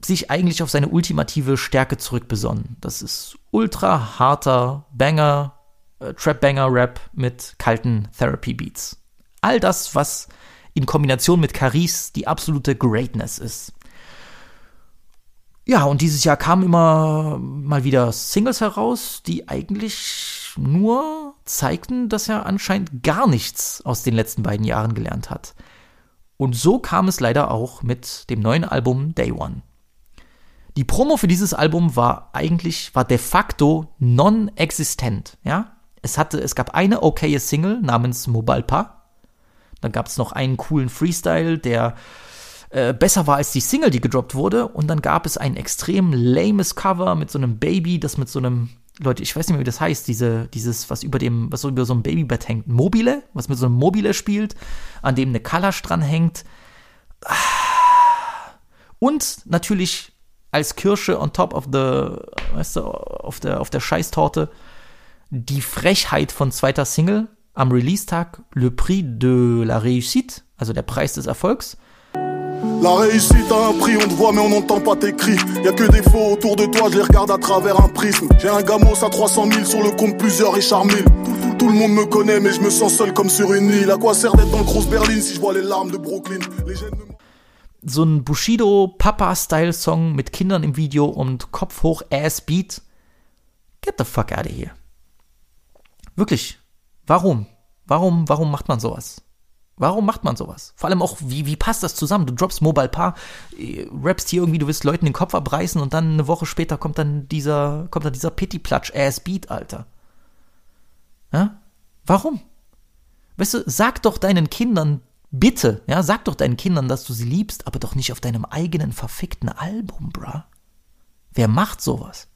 sich eigentlich auf seine ultimative Stärke zurückbesonnen. Das ist ultra harter Banger, äh, Trap-Banger-Rap mit kalten Therapy-Beats. All das, was in Kombination mit Caris die absolute Greatness ist. Ja, und dieses Jahr kamen immer mal wieder Singles heraus, die eigentlich nur zeigten, dass er anscheinend gar nichts aus den letzten beiden Jahren gelernt hat. Und so kam es leider auch mit dem neuen Album Day One. Die Promo für dieses Album war eigentlich, war de facto non-existent, ja. Es hatte, es gab eine okaye Single namens Mobile Pa, dann gab es noch einen coolen Freestyle, der äh, besser war als die Single, die gedroppt wurde. Und dann gab es ein extrem lames Cover mit so einem Baby, das mit so einem, Leute, ich weiß nicht mehr, wie das heißt, diese, dieses, was über dem, was so über so einem Babybett hängt. Mobile, was mit so einem Mobile spielt, an dem eine Kalasch dran hängt. Und natürlich als Kirsche on top of the, weißt du, auf der, auf der Scheißtorte. Die Frechheit von zweiter Single am Release-Tag, Le Prix de la Réussite, also der Preis des Erfolgs. La réussite a un prix, on te voit mais on n'entend pas tes cris. Y a que des faux autour de toi, je les regarde à travers un prisme. J'ai un gamos à 300 000 sur le compte plusieurs Richard Mille. Tout, tout le monde me connaît mais je me sens seul comme sur une île. À quoi sert d'être dans le grosse Berlin si je vois les larmes de Brooklyn Les gènes me- so ein Bushido-Papa-Style-Song mit Kindern im Video und Kopf hoch Ass-Beat. Get the fuck out of here. Wirklich. Warum? Warum, warum macht man sowas? Warum macht man sowas? Vor allem auch, wie, wie passt das zusammen? Du droppst Mobile Paar, äh, rappst hier irgendwie, du willst Leuten den Kopf abreißen und dann eine Woche später kommt dann dieser, kommt dann dieser Pity-Platsch-Ass-Beat, Alter. Ja? Warum? Weißt du, sag doch deinen Kindern, bitte, ja, sag doch deinen Kindern, dass du sie liebst, aber doch nicht auf deinem eigenen verfickten Album, bruh. Wer macht sowas?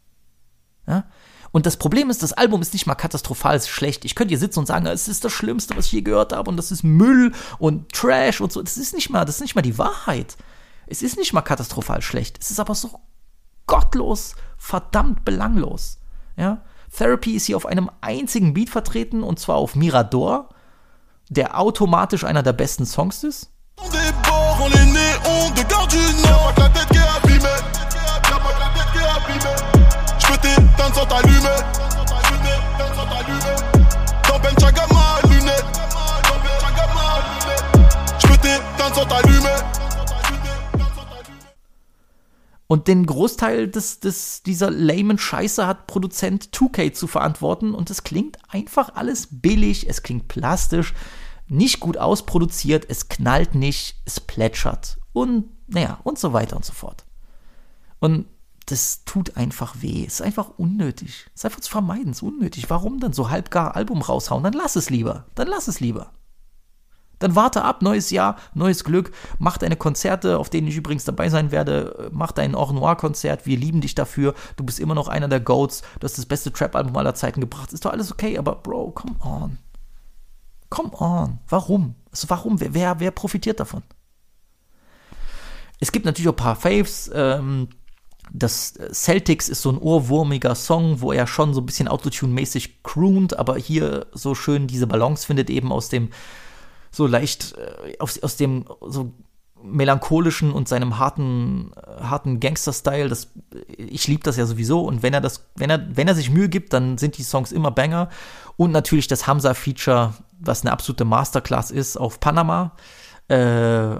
Ja? Und das Problem ist, das Album ist nicht mal katastrophal schlecht. Ich könnte hier sitzen und sagen, es ist das Schlimmste, was ich je gehört habe und das ist Müll und Trash und so. Das ist nicht mal, das ist nicht mal die Wahrheit. Es ist nicht mal katastrophal schlecht. Es ist aber so gottlos, verdammt belanglos. Ja? Therapy ist hier auf einem einzigen Beat vertreten und zwar auf Mirador, der automatisch einer der besten Songs ist. On déborde, on néons de Gare du Nord. Dans Chagama, lunettes. Dans Ben Chagama, lunettes. J'peux t'éteindre sans t'allumer. Und den Großteil des, des, dieser lamen Scheiße hat Produzent 2K zu verantworten und es klingt einfach alles billig, es klingt plastisch, nicht gut ausproduziert, es knallt nicht, es plätschert und naja, und so weiter und so fort. Und das tut einfach weh, es ist einfach unnötig, es ist einfach zu vermeiden, es ist unnötig. Warum dann so halbgar Album raushauen? Dann lass es lieber, dann lass es lieber. Dann warte ab, neues Jahr, neues Glück, mach deine Konzerte, auf denen ich übrigens dabei sein werde, mach dein Or Noir-Konzert, wir lieben dich dafür, du bist immer noch einer der Goats, du hast das beste Trap-Album aller Zeiten gebracht, ist doch alles okay, aber Bro, come on. Come on. Warum? Also warum? Wer, wer, wer profitiert davon? Es gibt natürlich auch ein paar Faves, ähm, das Celtics ist so ein ohrwurmiger Song, wo er schon so ein bisschen Autotune-mäßig croont, aber hier so schön diese Balance findet eben aus dem so leicht äh, aus, aus dem so melancholischen und seinem harten äh, harten Gangster-Style. Ich liebe das ja sowieso und wenn er das wenn er wenn er sich Mühe gibt, dann sind die Songs immer Banger und natürlich das Hamza-Feature, was eine absolute Masterclass ist auf Panama. Äh,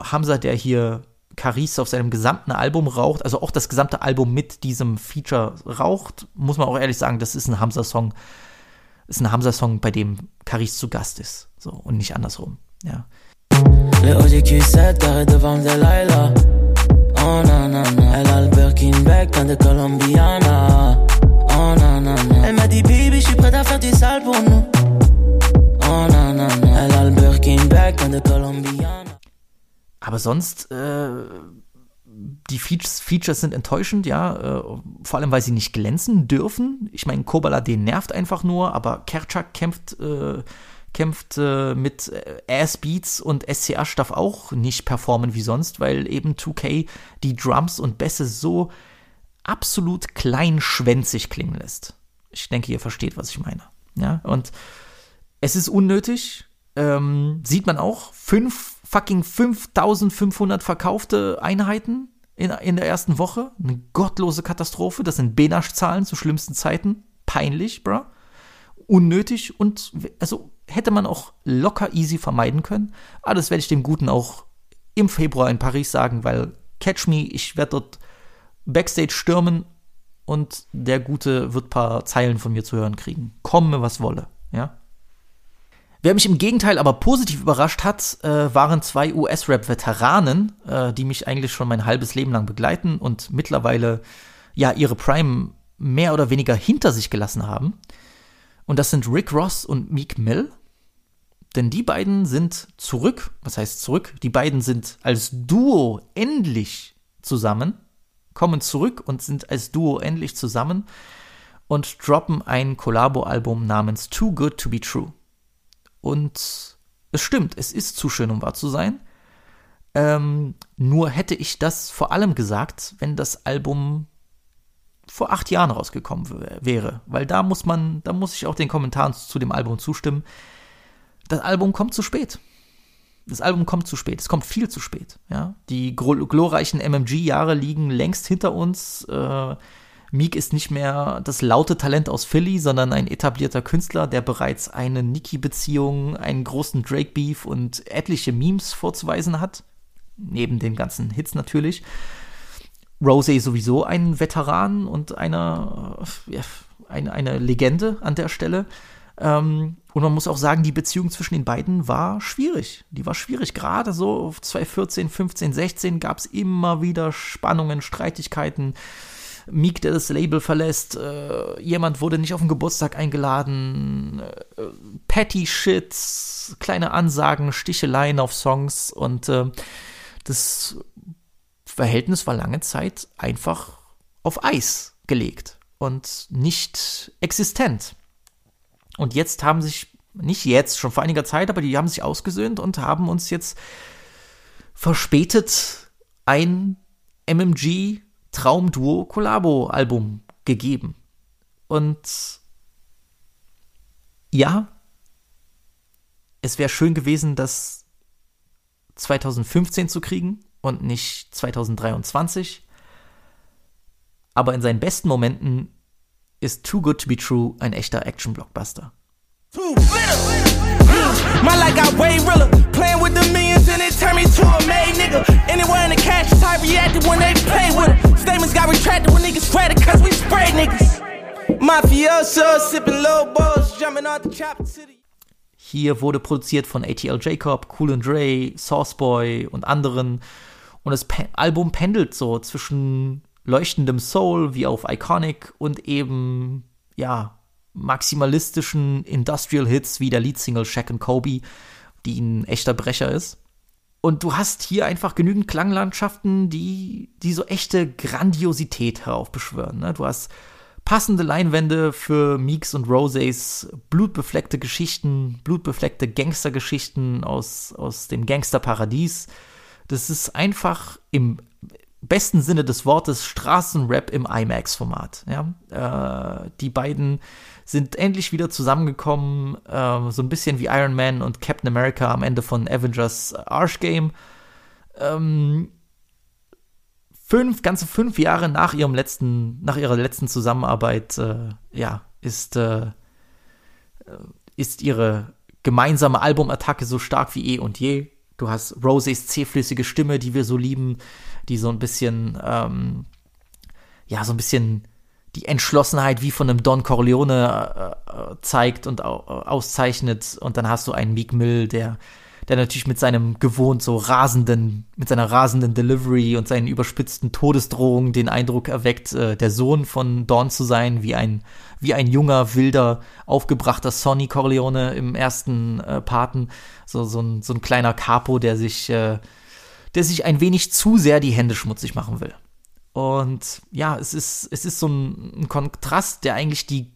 Hamza, der hier Caris auf seinem gesamten Album raucht, also auch das gesamte Album mit diesem Feature raucht, muss man auch ehrlich sagen, das ist ein Hamza-Song, ist ein Hamza-Song, bei dem Caris zu Gast ist. So, und nicht andersrum. Ja. Le OGQ7 carré devant Delilah. Na na na. Elle m'a dit baby, je suis prête à faire du sale pour nous. Oh na na na. Elle a le Birkin bag de Colombiana. Aber sonst, äh, die Features, Features sind enttäuschend, ja. Äh, vor allem, weil sie nicht glänzen dürfen. Ich meine, Kobala, den nervt einfach nur, aber Kerchak kämpft, äh, kämpft äh, mit Ass-Beats und SCH darf auch nicht performen wie sonst, weil eben 2K die Drums und Bässe so absolut kleinschwänzig klingen lässt. Ich denke, ihr versteht, was ich meine. Ja, und es ist unnötig. Ähm, sieht man auch. Fünf, fucking 5500 verkaufte Einheiten in, in der ersten Woche. Eine gottlose Katastrophe. Das sind Benasch-Zahlen zu schlimmsten Zeiten. Peinlich, bruh. Unnötig und also hätte man auch locker easy vermeiden können. Aber das werde ich dem Guten auch im Februar in Paris sagen, weil Catch Me, ich werde dort Backstage stürmen und der Gute wird ein paar Zeilen von mir zu hören kriegen. Komme, was wolle, ja. Wer mich im Gegenteil aber positiv überrascht hat, äh, waren zwei US-Rap-Veteranen, äh, die mich eigentlich schon mein halbes Leben lang begleiten und mittlerweile ja ihre Prime mehr oder weniger hinter sich gelassen haben. Und das sind Rick Ross und Meek Mill. Denn die beiden sind zurück. Was heißt zurück? Die beiden sind als Duo endlich zusammen, kommen zurück und sind als Duo endlich zusammen und droppen ein Collabo-Album namens Too Good to Be True. Und es stimmt, es ist zu schön, um wahr zu sein. Ähm, nur hätte ich das vor allem gesagt, wenn das Album vor acht Jahren rausgekommen wäre. Weil da muss man, da muss ich auch den Kommentaren zu dem Album zustimmen. Das Album kommt zu spät. Das Album kommt zu spät. Es kommt viel zu spät. Ja? Die glorreichen MMG-Jahre liegen längst hinter uns. Äh, Meek ist nicht mehr das laute Talent aus Philly, sondern ein etablierter Künstler, der bereits eine Nicki-Beziehung, einen großen Drake-Beef und etliche Memes vorzuweisen hat. Neben den ganzen Hits natürlich. Rose sowieso ein Veteran und eine, ja, eine, eine Legende an der Stelle. Ähm, und man muss auch sagen, die Beziehung zwischen den beiden war schwierig. Die war schwierig. Gerade so auf 2014, 15, 16 gab es immer wieder Spannungen, Streitigkeiten. Meek, der das Label verlässt, äh, jemand wurde nicht auf den Geburtstag eingeladen, äh, Petty Shit, kleine Ansagen, Sticheleien auf Songs und äh, das Verhältnis war lange Zeit einfach auf Eis gelegt und nicht existent. Und jetzt haben sich, nicht jetzt, schon vor einiger Zeit, aber die haben sich ausgesöhnt und haben uns jetzt verspätet ein MMG Traumduo Collabo Album gegeben. Und ja, es wäre schön gewesen, das 2015 zu kriegen und nicht 2023. Aber in seinen besten Momenten ist Too Good to Be True ein echter Action-Blockbuster. My life got way realer. Playing with the millions and it turned me to a made nigga. Anywhere in the cash type reacted when they play with it. Statements got retracted when niggas sweated cause we sprayed niggas. Mafioso, sipping low balls, jumping off the chopper to. Hier wurde produziert von ATL Jacob, Cool and Dre, Sauceboy und anderen. Und das Pe Album pendelt so zwischen leuchtendem Soul wie auf Iconic und eben, ja, maximalistischen Industrial Hits wie der Leadsingle Shaq and Kobe, die ein echter Brecher ist. Und du hast hier einfach genügend Klanglandschaften, die, die so echte Grandiosität heraufbeschwören. Ne? Du hast passende Leinwände für Meeks und Roses, blutbefleckte Geschichten, blutbefleckte Gangstergeschichten aus, aus dem Gangsterparadies. Das ist einfach im besten Sinne des Wortes Straßenrap im IMAX-Format. Ja? Äh, die beiden sind endlich wieder zusammengekommen, äh, so ein bisschen wie Iron Man und Captain America am Ende von Avengers Arch Game. Ähm, fünf, ganze fünf Jahre nach ihrem letzten, nach ihrer letzten Zusammenarbeit, äh, ja, ist, äh, ist ihre gemeinsame Albumattacke so stark wie eh und je. Du hast Roses zähflüssige Stimme, die wir so lieben, die so ein bisschen, ähm, ja, so ein bisschen die Entschlossenheit wie von einem Don Corleone äh, äh zeigt und auszeichnet. Und dann hast du einen Meek Mill, der, der natürlich mit seinem gewohnt so rasenden, mit seiner rasenden Delivery und seinen überspitzten Todesdrohungen den Eindruck erweckt, äh, der Sohn von Don zu sein, wie ein, wie ein junger, wilder, aufgebrachter Sonny Corleone im ersten äh, Paten. So, so, ein, so ein kleiner Capo, der sich, äh, der sich ein wenig zu sehr die Hände schmutzig machen will. Und ja, es ist, es ist so ein, ein Kontrast, der eigentlich die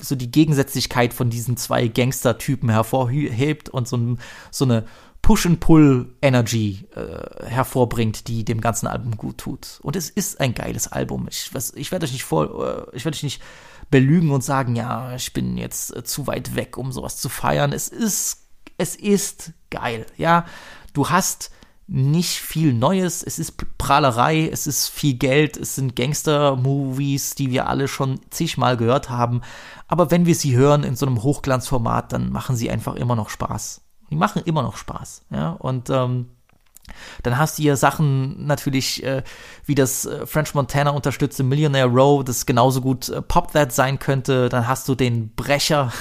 so die Gegensätzlichkeit von diesen zwei Gangster-Typen hervorhebt und so, ein, so eine Push-and-Pull-Energy äh, hervorbringt, die dem ganzen Album gut tut. Und es ist ein geiles Album. Ich, ich werde euch nicht vor, äh, ich werde euch nicht belügen und sagen, ja, ich bin jetzt äh, zu weit weg, um sowas zu feiern. Es ist, es ist geil, ja. Du hast nicht viel Neues. Es ist Prahlerei, es ist viel Geld, es sind Gangster-Movies, die wir alle schon zigmal gehört haben. Aber wenn wir sie hören in so einem Hochglanzformat, dann machen sie einfach immer noch Spaß. Die machen immer noch Spaß. Ja, und ähm, dann hast du hier Sachen natürlich äh, wie das äh, French Montana unterstützte Millionaire Row, das genauso gut äh, Pop That sein könnte. Dann hast du den Brecher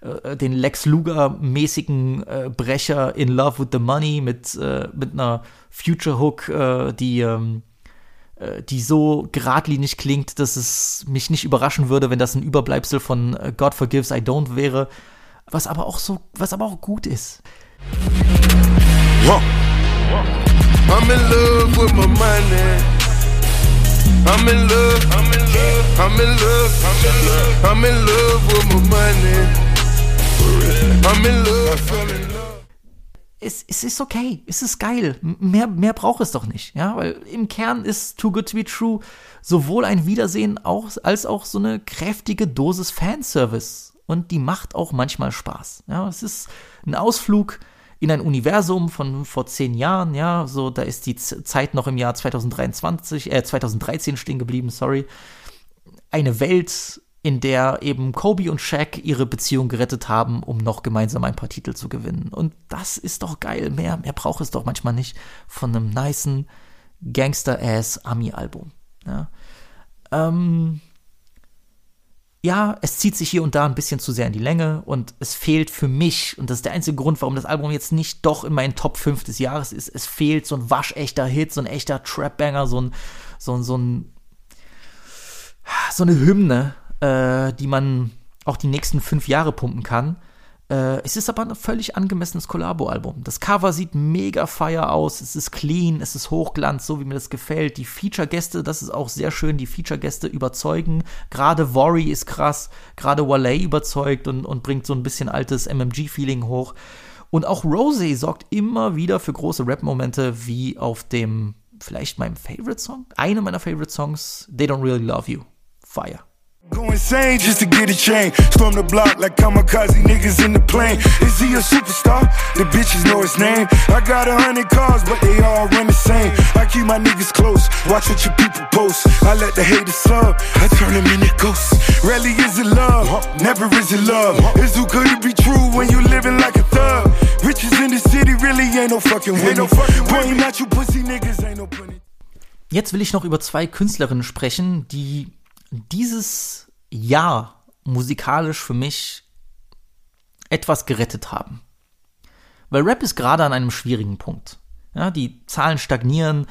äh, den Lex Luger-mäßigen äh, Brecher in Love with the Money mit, äh, mit einer Future Hook, äh, die, ähm, äh, die so geradlinig klingt, dass es mich nicht überraschen würde, wenn das ein Überbleibsel von God Forgives I Don't wäre, was aber auch so, was aber auch gut ist. I'm in love with my money. I'm in love, I'm in love, I'm in love, I'm in love, I'm in love with my money. Es, es ist okay, es ist geil. Mehr, mehr braucht es doch nicht, ja, weil im Kern ist Too Good to Be True sowohl ein Wiedersehen auch, als auch so eine kräftige Dosis Fanservice. Und die macht auch manchmal Spaß. Ja, es ist ein Ausflug in ein Universum von vor zehn Jahren, ja, so, da ist die Zeit noch im Jahr 2023, äh, 2013 stehen geblieben, sorry. Eine Welt, in der eben Kobe und Shaq ihre Beziehung gerettet haben, um noch gemeinsam ein paar Titel zu gewinnen. Und das ist doch geil. Mehr, mehr braucht es doch manchmal nicht von einem nicen Gangster-Ass-Ami-Album. Ja. Ähm, ja, es zieht sich hier und da ein bisschen zu sehr in die Länge und es fehlt für mich, und das ist der einzige Grund, warum das Album jetzt nicht doch in meinen Top 5 des Jahres ist, es fehlt so ein waschechter Hit, so ein echter Trap-Banger, so ein, so ein, so ein, so eine Hymne, äh, die man auch die nächsten fünf Jahre pumpen kann. Äh, es ist aber ein völlig angemessenes Collabo-Album. Das Cover sieht mega fire aus, es ist clean, es ist Hochglanz, so wie mir das gefällt. Die Feature-Gäste, das ist auch sehr schön, die Feature-Gäste überzeugen. Gerade Worry ist krass, gerade Wale überzeugt und, und bringt so ein bisschen altes MMG-Feeling hoch. Und auch Rosé sorgt immer wieder für große Rap-Momente, wie auf dem, vielleicht meinem Favorite-Song? Einem meiner Favorite-Songs, They Don't Really Love You. Fire. Go insane just to get a chain. Storm the block like kamikaze niggas in the plane. Is he a superstar? The bitches know his name. I got a hundred cars, but they all run the same. I keep my niggas close. Watch what your people post. I let the haters sub. I turn them into ghosts. Rarely is it love. Never is it love. Is who could it be true when you living like a thug? Riches in the city really ain't no fucking with me. Pointing at you pussy niggas ain't no punny. Jetzt will ich noch über zwei Künstlerinnen sprechen, die dieses Jahr musikalisch für mich etwas gerettet haben. Weil Rap ist gerade an einem schwierigen Punkt. Ja, die Zahlen stagnieren,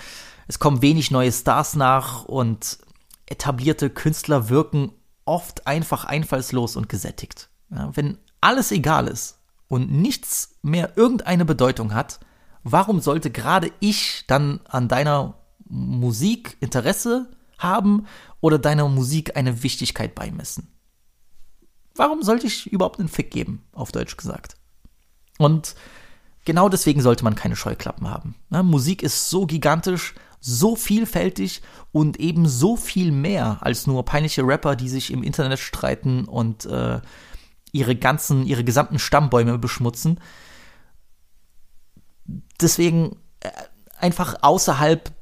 es kommen wenig neue Stars nach und etablierte Künstler wirken oft einfach einfallslos und gesättigt. Ja, wenn alles egal ist und nichts mehr irgendeine Bedeutung hat, warum sollte gerade ich dann an deiner Musik Interesse haben oder deiner Musik eine Wichtigkeit beimessen. Warum sollte ich überhaupt einen Fick geben, auf Deutsch gesagt? Und genau deswegen sollte man keine Scheuklappen haben. Ja, Musik ist so gigantisch, so vielfältig und eben so viel mehr als nur peinliche Rapper, die sich im Internet streiten und äh, ihre ganzen, ihre gesamten Stammbäume beschmutzen. Deswegen äh, einfach außerhalb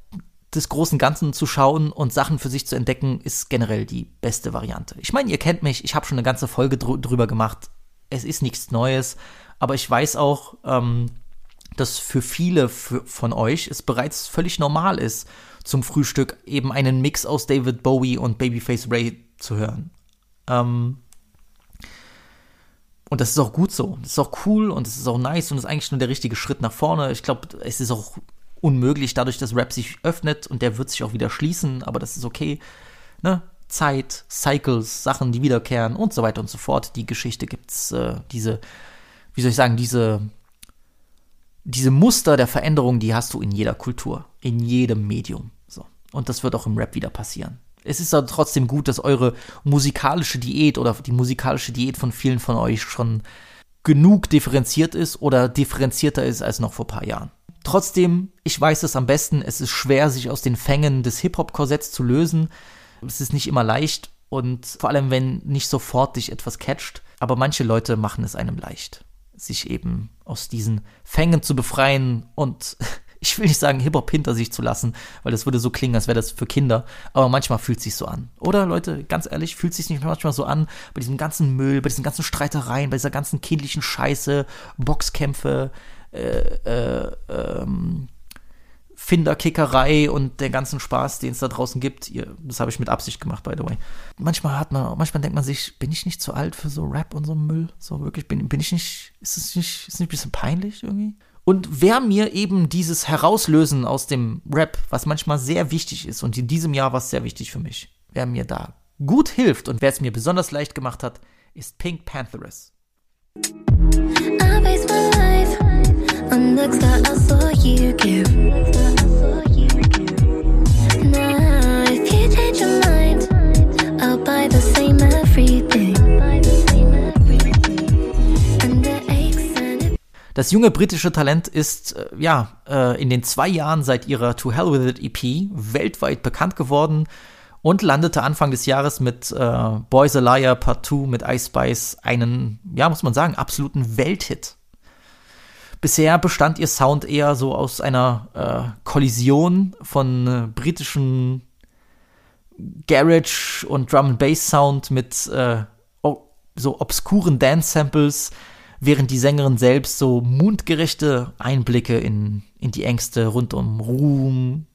des großen Ganzen zu schauen und Sachen für sich zu entdecken, ist generell die beste Variante. Ich meine, ihr kennt mich, ich habe schon eine ganze Folge dr drüber gemacht. Es ist nichts Neues, aber ich weiß auch, ähm, dass für viele von euch es bereits völlig normal ist, zum Frühstück eben einen Mix aus David Bowie und Babyface Ray zu hören. Ähm, und das ist auch gut so. Das ist auch cool und es ist auch nice und ist eigentlich nur der richtige Schritt nach vorne. Ich glaube, es ist auch unmöglich, dadurch, dass Rap sich öffnet und der wird sich auch wieder schließen, aber das ist okay. Ne? Zeit, Cycles, Sachen, die wiederkehren und so weiter und so fort. Die Geschichte gibt's, äh, diese, wie soll ich sagen, diese, diese Muster der Veränderung, die hast du in jeder Kultur, in jedem Medium. So. Und das wird auch im Rap wieder passieren. Es ist aber trotzdem gut, dass eure musikalische Diät oder die musikalische Diät von vielen von euch schon genug differenziert ist oder differenzierter ist als noch vor ein paar Jahren. Trotzdem, ich weiß es am besten, es ist schwer, sich aus den Fängen des Hip-Hop-Korsetts zu lösen. Es ist nicht immer leicht und vor allem, wenn nicht sofort dich etwas catcht. Aber manche Leute machen es einem leicht, sich eben aus diesen Fängen zu befreien und ich will nicht sagen, Hip-Hop hinter sich zu lassen, weil das würde so klingen, als wäre das für Kinder. Aber manchmal fühlt es sich so an. Oder Leute, ganz ehrlich, fühlt es sich nicht manchmal so an, bei diesem ganzen Müll, bei diesen ganzen Streitereien, bei dieser ganzen kindlichen Scheiße, Boxkämpfe, äh, äh, ähm, Finderkickerei und der ganzen Spaß, den es da draußen gibt. Das habe ich mit Absicht gemacht, by the way. Manchmal hat man, manchmal denkt man sich, bin ich nicht zu alt für so Rap und so Müll? So wirklich, bin, bin ich nicht, ist es nicht, ist nicht ein bisschen peinlich irgendwie? Und wer mir eben dieses Herauslösen aus dem Rap, was manchmal sehr wichtig ist und in diesem Jahr war es sehr wichtig für mich, wer mir da gut hilft und wer es mir besonders leicht gemacht hat, ist Pink Pantheress. I Das junge britische Talent ist, äh, ja, äh, in den zwei Jahren seit ihrer To Hell With It EP weltweit bekannt geworden und landete Anfang des Jahres mit äh, Boys a Liar Part 2 mit Ice Spice einen, ja, muss man sagen, absoluten Welthit. Bisher bestand ihr Sound eher so aus einer äh, Kollision von äh, britischen Garage und Drum and Bass Sound mit äh, so obskuren Dance Samples, während die Sängerin selbst so mundgerechte Einblicke in, in die Ängste rund um Ruhm,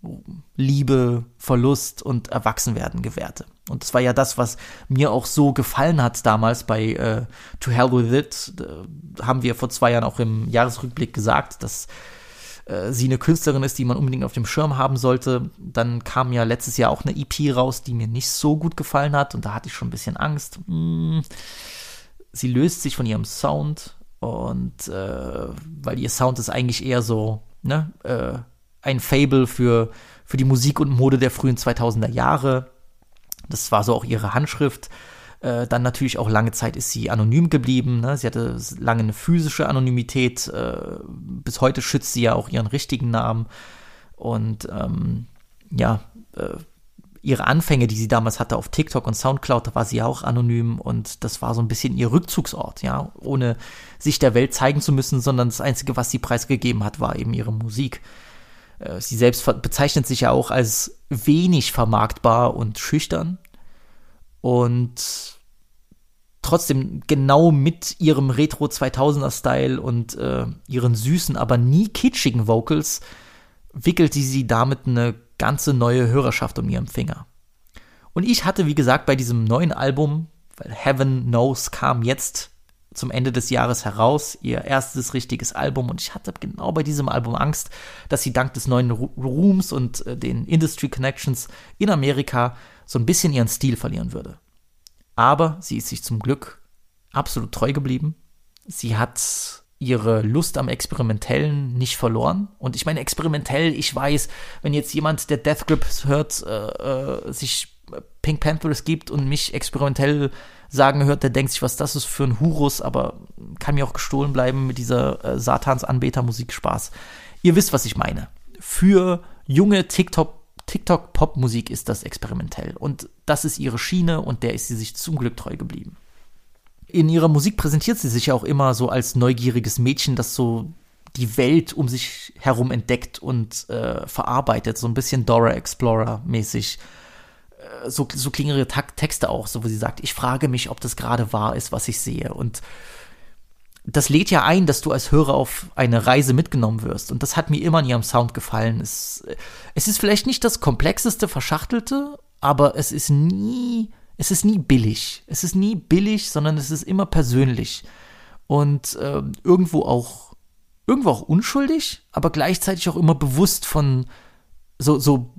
Liebe, Verlust und Erwachsenwerden gewährte. Und das war ja das, was mir auch so gefallen hat damals bei äh, To Hell With It. Da haben wir vor zwei Jahren auch im Jahresrückblick gesagt, dass äh, sie eine Künstlerin ist, die man unbedingt auf dem Schirm haben sollte. Dann kam ja letztes Jahr auch eine EP raus, die mir nicht so gut gefallen hat und da hatte ich schon ein bisschen Angst. Hm, sie löst sich von ihrem Sound und äh, weil ihr Sound ist eigentlich eher so, ne, äh, ein Fable für, für die Musik und Mode der frühen 2000er Jahre. Das war so auch ihre Handschrift. Äh, dann natürlich auch lange Zeit ist sie anonym geblieben. Ne? Sie hatte lange eine physische Anonymität. Äh, bis heute schützt sie ja auch ihren richtigen Namen. Und ähm, ja, äh, ihre Anfänge, die sie damals hatte auf TikTok und Soundcloud, da war sie ja auch anonym und das war so ein bisschen ihr Rückzugsort, ja, ohne sich der Welt zeigen zu müssen, sondern das Einzige, was sie preisgegeben hat, war eben ihre Musik. Äh, sie selbst bezeichnet sich ja auch als wenig vermarktbar und schüchtern und trotzdem genau mit ihrem Retro 2000er Style und äh, ihren süßen, aber nie kitschigen Vocals wickelte sie damit eine ganze neue Hörerschaft um ihren Finger. Und ich hatte, wie gesagt, bei diesem neuen Album, weil Heaven Knows kam jetzt zum Ende des Jahres heraus, ihr erstes richtiges Album. Und ich hatte genau bei diesem Album Angst, dass sie dank des neuen Ruhms und äh, den Industry Connections in Amerika so ein bisschen ihren Stil verlieren würde. Aber sie ist sich zum Glück absolut treu geblieben. Sie hat ihre Lust am Experimentellen nicht verloren. Und ich meine, experimentell, ich weiß, wenn jetzt jemand, der Death Grip hört, äh, äh, sich Pink Panthers gibt und mich experimentell sagen hört, der denkt sich, was das ist für ein Hurus, aber kann mir auch gestohlen bleiben mit dieser äh, Satans-Anbeter-Musik Spaß. Ihr wisst, was ich meine. Für junge TikTok TikTok-Pop-Musik ist das experimentell. Und das ist ihre Schiene und der ist sie sich zum Glück treu geblieben in ihrer Musik präsentiert sie sich ja auch immer so als neugieriges Mädchen, das so die Welt um sich herum entdeckt und äh, verarbeitet, so ein bisschen Dora Explorer mäßig. Äh, so, so klingen ihre Texte auch, so wo sie sagt, ich frage mich, ob das gerade wahr ist, was ich sehe. Und das lädt ja ein, dass du als Hörer auf eine Reise mitgenommen wirst. Und das hat mir immer in ihrem Sound gefallen. Es, es ist vielleicht nicht das komplexeste, verschachtelte, aber es ist nie es ist nie billig. Es ist nie billig, sondern es ist immer persönlich. Und äh, irgendwo auch irgendwo auch unschuldig, aber gleichzeitig auch immer bewusst von so, so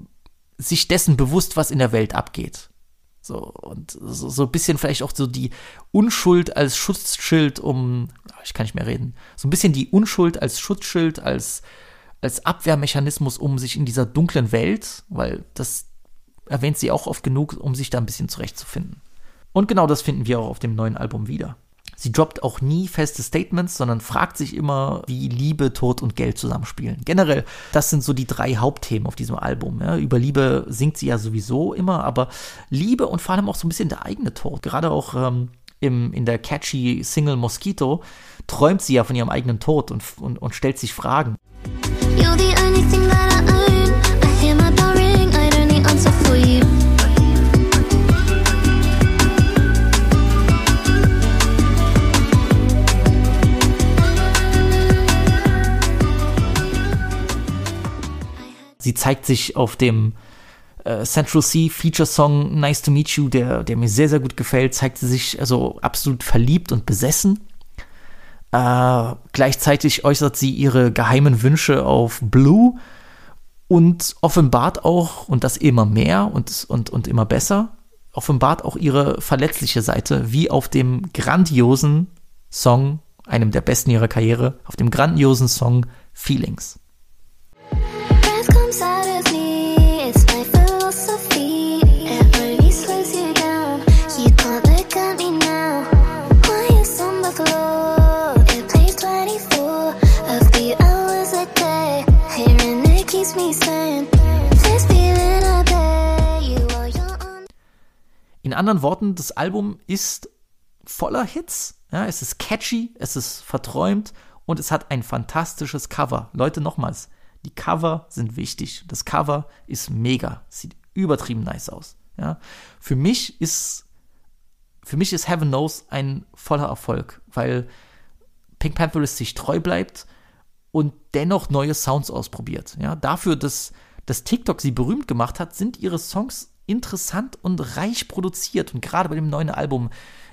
sich dessen bewusst, was in der Welt abgeht. So, und so, so ein bisschen vielleicht auch so die Unschuld als Schutzschild um, ah, ich kann nicht mehr reden, so ein bisschen die Unschuld als Schutzschild, als, als Abwehrmechanismus, um sich in dieser dunklen Welt, weil das, erwähnt sie auch oft genug, um sich da ein bisschen zurechtzufinden. Und genau das finden wir auch auf dem neuen Album wieder. Sie droppt auch nie feste Statements, sondern fragt sich immer, wie Liebe, Tod und Geld zusammenspielen. Generell, das sind so die drei Hauptthemen auf diesem Album. Ja. Über Liebe singt sie ja sowieso immer, aber Liebe und vor allem auch so ein bisschen der eigene Tod. Gerade auch ähm, im, in der catchy Single Mosquito träumt sie ja von ihrem eigenen Tod und, und, und stellt sich Fragen. You're the only thing that Sie zeigt sich auf dem äh, Central Sea Feature Song Nice to Meet You, der, der mir sehr, sehr gut gefällt, zeigt sie sich also absolut verliebt und besessen. Äh, gleichzeitig äußert sie ihre geheimen Wünsche auf Blue und offenbart auch, und das immer mehr und, und, und immer besser, offenbart auch ihre verletzliche Seite, wie auf dem grandiosen Song, einem der besten ihrer Karriere, auf dem grandiosen Song Feelings. In anderen Worten, das Album ist voller Hits. Ja, es ist catchy, es ist verträumt und es hat ein fantastisches Cover. Leute, nochmals, die Cover sind wichtig. Das Cover ist mega, sieht übertrieben nice aus. Ja, für mich ist für mich ist Heaven Knows ein voller Erfolg, weil Pink Pantherist sich treu bleibt und dennoch neue Sounds ausprobiert. Ja, dafür, dass, dass TikTok sie berühmt gemacht hat, sind ihre Songs interessant und reich produziert. Und gerade bei dem neuen Album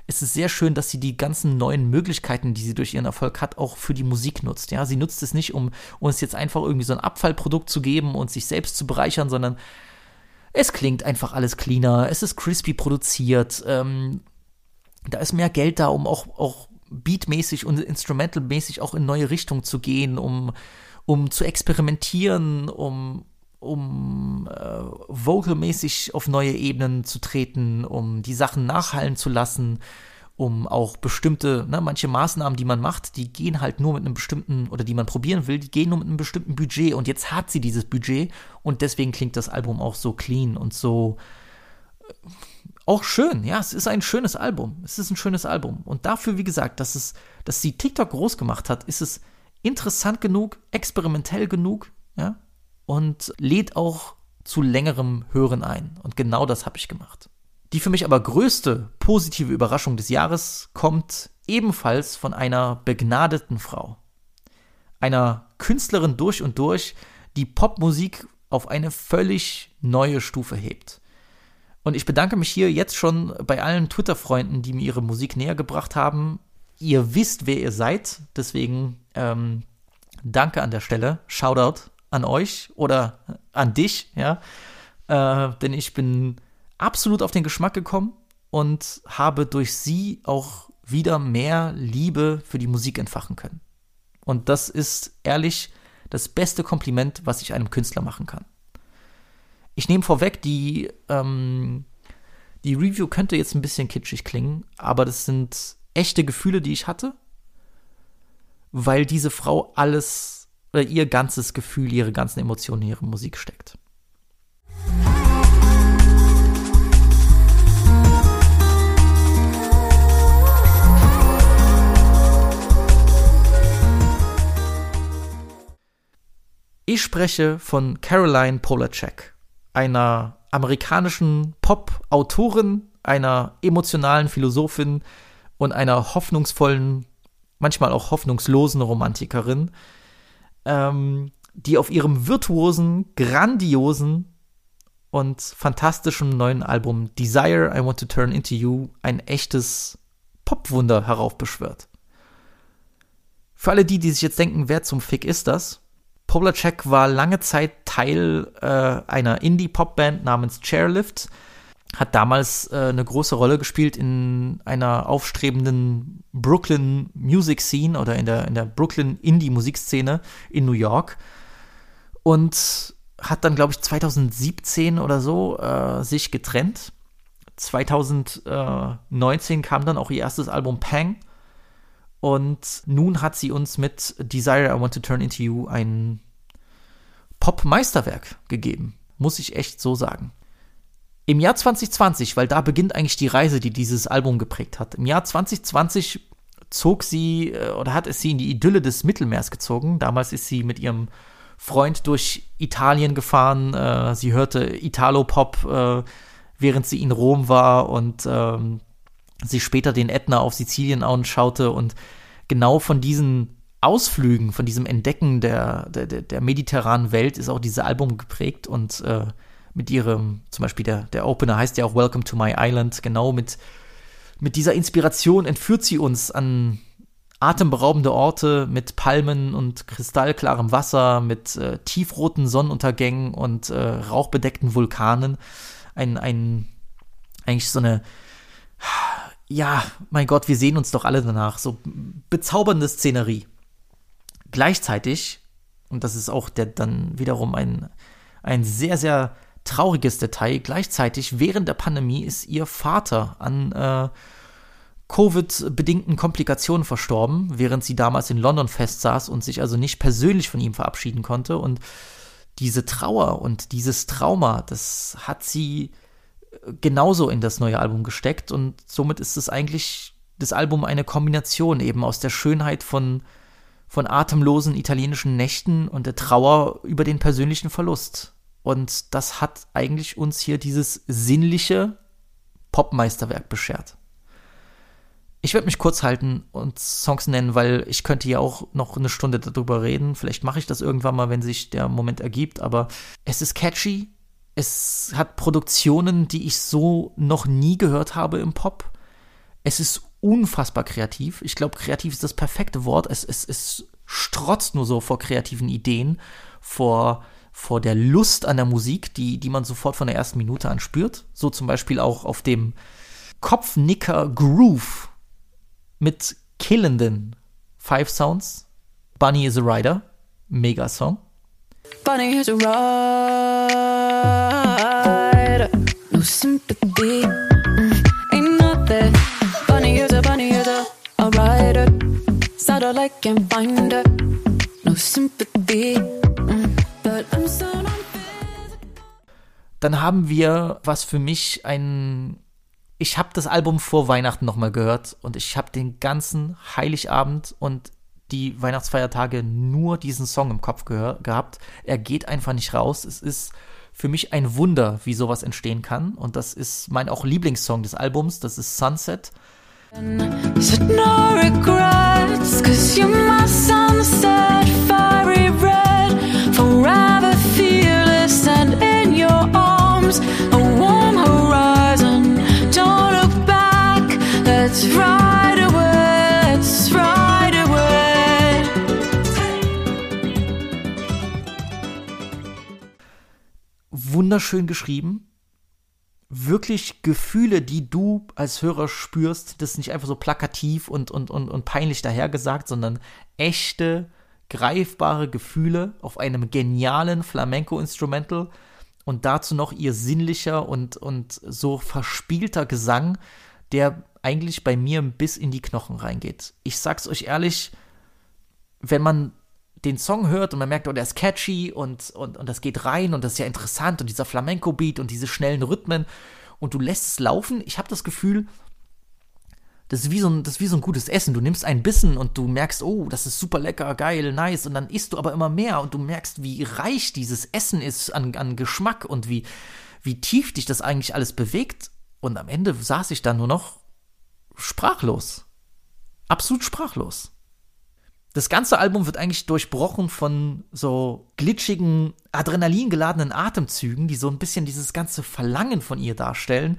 ist es sehr schön, dass sie die ganzen neuen Möglichkeiten, die sie durch ihren Erfolg hat, auch für die Musik nutzt. Ja, sie nutzt es nicht, um uns jetzt einfach irgendwie so ein Abfallprodukt zu geben und sich selbst zu bereichern, sondern es klingt einfach alles cleaner, es ist crispy produziert, ähm, da ist mehr Geld da, um auch, auch beatmäßig und instrumentalmäßig auch in neue Richtungen zu gehen, um, um zu experimentieren, um, um äh, vocalmäßig auf neue Ebenen zu treten, um die Sachen nachhallen zu lassen, um auch bestimmte, ne, manche Maßnahmen, die man macht, die gehen halt nur mit einem bestimmten, oder die man probieren will, die gehen nur mit einem bestimmten Budget. Und jetzt hat sie dieses Budget und deswegen klingt das Album auch so clean und so äh, auch schön. Ja, es ist ein schönes Album. Es ist ein schönes Album. Und dafür, wie gesagt, dass es, dass sie TikTok groß gemacht hat, ist es interessant genug, experimentell genug, ja, und lädt auch zu längerem Hören ein. Und genau das habe ich gemacht. Die für mich aber größte positive Überraschung des Jahres kommt ebenfalls von einer begnadeten Frau. Einer Künstlerin durch und durch, die Popmusik auf eine völlig neue Stufe hebt. Und ich bedanke mich hier jetzt schon bei allen Twitter-Freunden, die mir ihre Musik näher gebracht haben. Ihr wisst, wer ihr seid. Deswegen ähm, danke an der Stelle. Shoutout an euch oder an dich, ja. Äh, denn ich bin absolut auf den Geschmack gekommen und habe durch sie auch wieder mehr Liebe für die Musik entfachen können. Und das ist ehrlich das beste Kompliment, was ich einem Künstler machen kann. Ich nehme vorweg, die, ähm, die Review könnte jetzt ein bisschen kitschig klingen, aber das sind echte Gefühle, die ich hatte, weil diese Frau alles oder ihr ganzes Gefühl, ihre ganzen Emotionen in ihre Musik steckt. Ich spreche von Caroline Polacek einer amerikanischen Pop-Autorin, einer emotionalen Philosophin und einer hoffnungsvollen, manchmal auch hoffnungslosen Romantikerin, ähm, die auf ihrem virtuosen, grandiosen und fantastischen neuen Album Desire I Want to Turn Into You ein echtes Popwunder heraufbeschwört. Für alle die, die sich jetzt denken, wer zum Fick ist das? Polacek war lange Zeit Teil äh, einer Indie-Pop-Band namens Chairlift, hat damals äh, eine große Rolle gespielt in einer aufstrebenden Brooklyn Music Scene oder in der, in der Brooklyn Indie-Musikszene in New York und hat dann, glaube ich, 2017 oder so äh, sich getrennt. 2019 kam dann auch ihr erstes Album Pang. Und nun hat sie uns mit Desire I Want to Turn Into You ein Pop-Meisterwerk gegeben. Muss ich echt so sagen. Im Jahr 2020, weil da beginnt eigentlich die Reise, die dieses Album geprägt hat. Im Jahr 2020 zog sie äh, oder hat es sie in die Idylle des Mittelmeers gezogen. Damals ist sie mit ihrem Freund durch Italien gefahren. Äh, sie hörte Italo-Pop, äh, während sie in Rom war und ähm, sie später den Ätna auf Sizilien anschaute und genau von diesen Ausflügen, von diesem Entdecken der, der, der mediterranen Welt ist auch dieses Album geprägt und äh, mit ihrem, zum Beispiel der, der Opener heißt ja auch Welcome to My Island, genau mit, mit dieser Inspiration entführt sie uns an atemberaubende Orte mit Palmen und kristallklarem Wasser, mit äh, tiefroten Sonnenuntergängen und äh, rauchbedeckten Vulkanen. Ein, ein, eigentlich so eine, ja, mein Gott, wir sehen uns doch alle danach. So bezaubernde Szenerie. Gleichzeitig, und das ist auch der, dann wiederum ein, ein sehr, sehr trauriges Detail, gleichzeitig während der Pandemie ist ihr Vater an äh, Covid-bedingten Komplikationen verstorben, während sie damals in London festsaß und sich also nicht persönlich von ihm verabschieden konnte. Und diese Trauer und dieses Trauma, das hat sie genauso in das neue Album gesteckt und somit ist es eigentlich das Album eine Kombination eben aus der Schönheit von, von atemlosen italienischen Nächten und der Trauer über den persönlichen Verlust. Und das hat eigentlich uns hier dieses sinnliche Popmeisterwerk beschert. Ich werde mich kurz halten und Songs nennen, weil ich könnte ja auch noch eine Stunde darüber reden. Vielleicht mache ich das irgendwann mal, wenn sich der Moment ergibt. Aber es ist catchy. Es hat Produktionen, die ich so noch nie gehört habe im Pop. Es ist unfassbar kreativ. Ich glaube, kreativ ist das perfekte Wort. Es, es, es strotzt nur so vor kreativen Ideen, vor, vor der Lust an der Musik, die, die man sofort von der ersten Minute an spürt. So zum Beispiel auch auf dem Kopfnicker Groove mit killenden Five Sounds. Bunny is a Rider, mega Song. Bunny is a rider, no sympathy, mm, ain't is a bunny is a, rider, saddle like can find her, no sympathy, Dann haben wir, was für mich ein ich habe das Album vor Weihnachten nochmal gehört und ich habe den ganzen Heiligabend und die Weihnachtsfeiertage nur diesen Song im Kopf gehabt. Er geht einfach nicht raus. Es ist für mich ein Wunder, wie sowas entstehen kann. Und das ist mein auch Lieblingssong des Albums. Das ist Sunset. Said no regrets, cause you're Wunderschön geschrieben. Wirklich Gefühle, die du als Hörer spürst. Das ist nicht einfach so plakativ und, und, und, und peinlich dahergesagt, sondern echte, greifbare Gefühle auf einem genialen Flamenco-Instrumental und dazu noch ihr sinnlicher und, und so verspielter Gesang, der eigentlich bei mir bis in die Knochen reingeht. Ich sag's euch ehrlich, wenn man den Song hört und man merkt, oh, der ist catchy und, und, und das geht rein und das ist ja interessant und dieser Flamenco-Beat und diese schnellen Rhythmen und du lässt es laufen, ich habe das Gefühl, das ist, wie so ein, das ist wie so ein gutes Essen. Du nimmst einen Bissen und du merkst, oh, das ist super lecker, geil, nice. Und dann isst du aber immer mehr und du merkst, wie reich dieses Essen ist an, an Geschmack und wie, wie tief dich das eigentlich alles bewegt. Und am Ende saß ich dann nur noch sprachlos. Absolut sprachlos. Das ganze Album wird eigentlich durchbrochen von so glitschigen, adrenalingeladenen Atemzügen, die so ein bisschen dieses ganze Verlangen von ihr darstellen.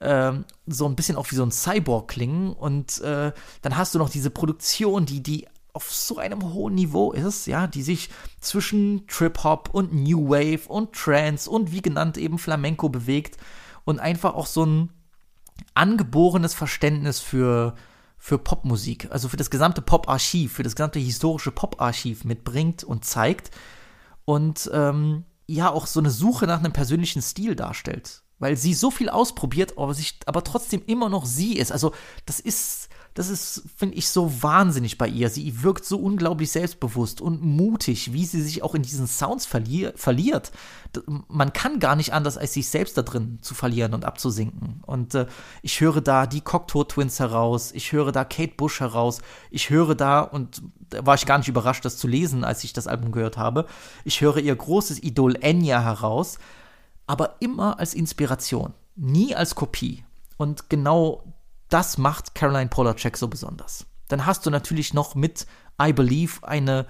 Ähm, so ein bisschen auch wie so ein Cyborg klingen. Und äh, dann hast du noch diese Produktion, die, die auf so einem hohen Niveau ist, ja, die sich zwischen Trip-Hop und New Wave und Trance und wie genannt eben Flamenco bewegt und einfach auch so ein angeborenes Verständnis für, für Popmusik, also für das gesamte Poparchiv, für das gesamte historische Poparchiv mitbringt und zeigt und ähm, ja auch so eine Suche nach einem persönlichen Stil darstellt, weil sie so viel ausprobiert, aber sich aber trotzdem immer noch sie ist. Also das ist das ist, finde ich, so wahnsinnig bei ihr. Sie wirkt so unglaublich selbstbewusst und mutig, wie sie sich auch in diesen Sounds verlier verliert. Man kann gar nicht anders, als sich selbst da drin zu verlieren und abzusinken. Und äh, ich höre da die Cocteau Twins heraus, ich höre da Kate Bush heraus, ich höre da, und da war ich gar nicht überrascht, das zu lesen, als ich das Album gehört habe, ich höre ihr großes Idol Enya heraus, aber immer als Inspiration, nie als Kopie. Und genau das macht Caroline Polacek so besonders. Dann hast du natürlich noch mit I Believe eine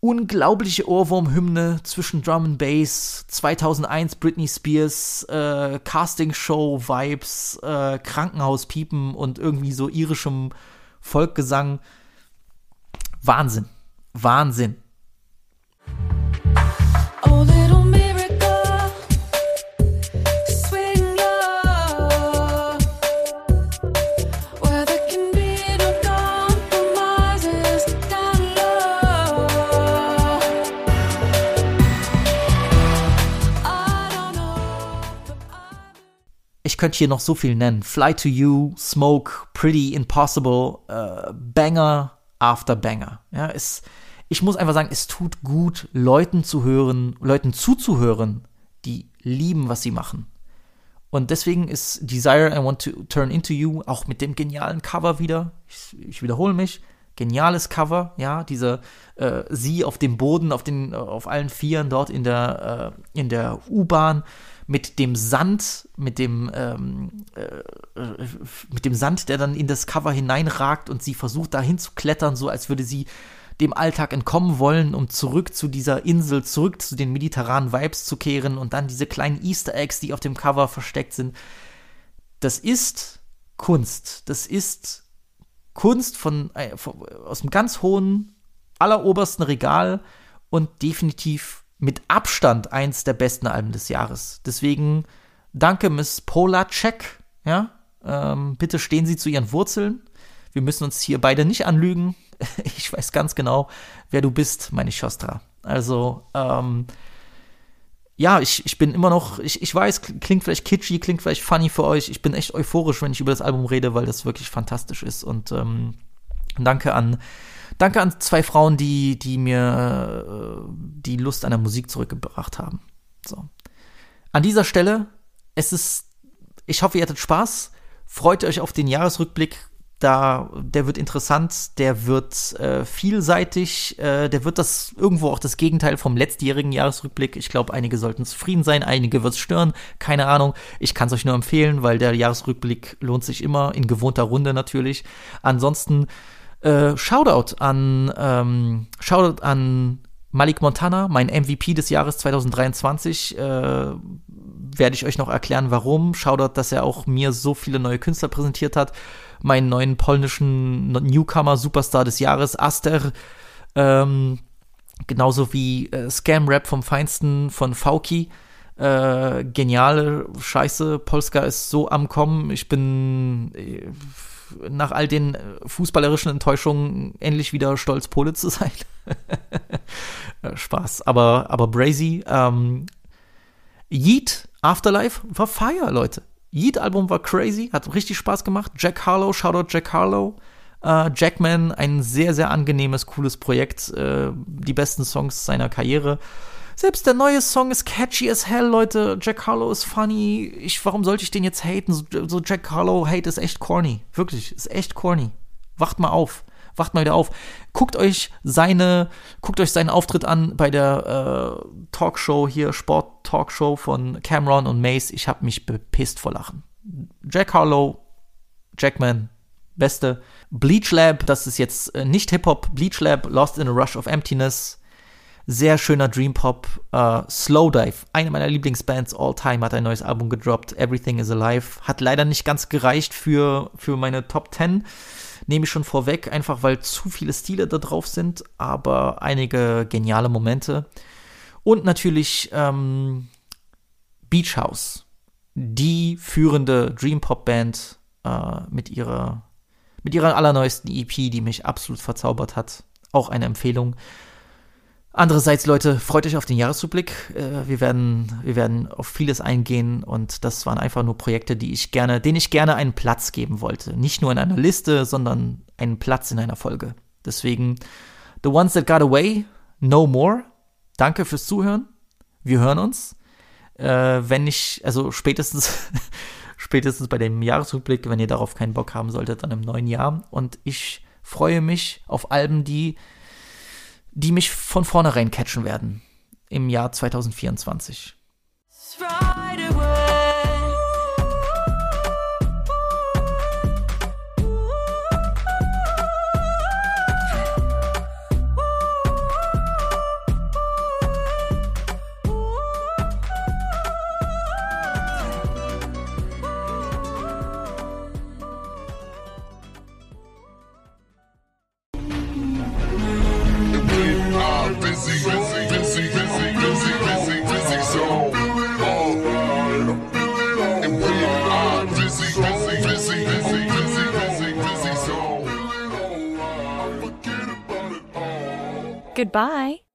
unglaubliche Ohrwurmhymne zwischen Drum and Bass, 2001 Britney Spears, äh, Castingshow-Vibes, äh, Krankenhauspiepen und irgendwie so irischem Volkgesang. Wahnsinn. Wahnsinn. ich könnte hier noch so viel nennen. Fly to You, Smoke, Pretty Impossible, äh, Banger after Banger. Ja, es, ich muss einfach sagen, es tut gut, Leuten zu hören, Leuten zuzuhören, die lieben, was sie machen. Und deswegen ist Desire I Want to Turn Into You auch mit dem genialen Cover wieder. Ich, ich wiederhole mich. Geniales Cover, ja, diese äh, sie auf dem Boden, auf den, auf allen Vieren dort in der, äh, in der U-Bahn mit dem Sand, mit dem, ähm, äh, mit dem Sand, der dann in das Cover hineinragt und sie versucht dahin zu klettern, so als würde sie dem Alltag entkommen wollen, um zurück zu dieser Insel, zurück zu den mediterranen Vibes zu kehren und dann diese kleinen Easter Eggs, die auf dem Cover versteckt sind. Das ist Kunst. Das ist Kunst von, äh, von aus dem ganz hohen, allerobersten Regal und definitiv mit Abstand eins der besten Alben des Jahres. Deswegen danke Miss Polacek, ja, ähm, bitte stehen Sie zu Ihren Wurzeln. Wir müssen uns hier beide nicht anlügen. ich weiß ganz genau, wer du bist, meine Schostra. Also, ähm, ja, ich, ich bin immer noch, ich, ich weiß, klingt vielleicht kitschy, klingt vielleicht funny für euch. Ich bin echt euphorisch, wenn ich über das Album rede, weil das wirklich fantastisch ist. Und ähm, danke an, danke an zwei Frauen, die, die mir äh, die Lust an der Musik zurückgebracht haben. So. An dieser Stelle, es ist, ich hoffe, ihr hattet Spaß. Freut euch auf den Jahresrückblick da, der wird interessant, der wird äh, vielseitig, äh, der wird das irgendwo auch das Gegenteil vom letztjährigen Jahresrückblick. Ich glaube, einige sollten zufrieden sein, einige wird es stören, keine Ahnung. Ich kann es euch nur empfehlen, weil der Jahresrückblick lohnt sich immer, in gewohnter Runde natürlich. Ansonsten äh, Shoutout an ähm, Shoutout an Malik Montana, mein MVP des Jahres 2023. Äh, werde ich euch noch erklären, warum. Shoutout, dass er auch mir so viele neue Künstler präsentiert hat meinen neuen polnischen Newcomer Superstar des Jahres, Aster. Ähm, genauso wie äh, Scam Rap vom Feinsten von Fauki. Äh, geniale Scheiße. Polska ist so am Kommen. Ich bin äh, nach all den fußballerischen Enttäuschungen endlich wieder stolz, Pole zu sein. Äh, Spaß. Aber, aber Brazy, ähm, Yeet Afterlife war Fire, Leute. Yeet-Album war crazy, hat richtig Spaß gemacht. Jack Harlow, Shoutout Jack Harlow. Äh, Jackman, ein sehr, sehr angenehmes, cooles Projekt. Äh, die besten Songs seiner Karriere. Selbst der neue Song ist catchy as hell, Leute. Jack Harlow ist funny. Ich, warum sollte ich den jetzt haten? So, so Jack Harlow Hate ist echt corny. Wirklich, ist echt corny. Wacht mal auf wacht mal wieder auf. Guckt euch seine, guckt euch seinen Auftritt an bei der äh, Talkshow hier, Sport-Talkshow von Cameron und Mace. Ich habe mich bepisst vor Lachen. Jack Harlow, Jackman, beste. Bleach Lab, das ist jetzt äh, nicht Hip-Hop. Bleach Lab, Lost in a Rush of Emptiness. Sehr schöner Dream Pop. Uh, Slowdive, eine meiner Lieblingsbands all time, hat ein neues Album gedroppt. Everything is Alive. Hat leider nicht ganz gereicht für, für meine Top 10 nehme ich schon vorweg, einfach weil zu viele Stile da drauf sind, aber einige geniale Momente. Und natürlich ähm, Beach House, die führende Dream Pop Band äh, mit ihrer mit ihrer allerneuesten EP, die mich absolut verzaubert hat. Auch eine Empfehlung. Andererseits, Leute, freut euch auf den Jahresrückblick. Äh, wir werden, wir werden auf vieles eingehen und das waren einfach nur Projekte, die ich gerne, denen ich gerne einen Platz geben wollte. Nicht nur in einer Liste, sondern einen Platz in einer Folge. Deswegen, The Ones That Got Away, No More. Danke fürs Zuhören. Wir hören uns. Äh, wenn ich, also spätestens, spätestens bei dem Jahresrückblick, wenn ihr darauf keinen Bock haben solltet, dann im neuen Jahr. Und ich freue mich auf Alben, die die mich von vornherein catchen werden im Jahr 2024. Goodbye.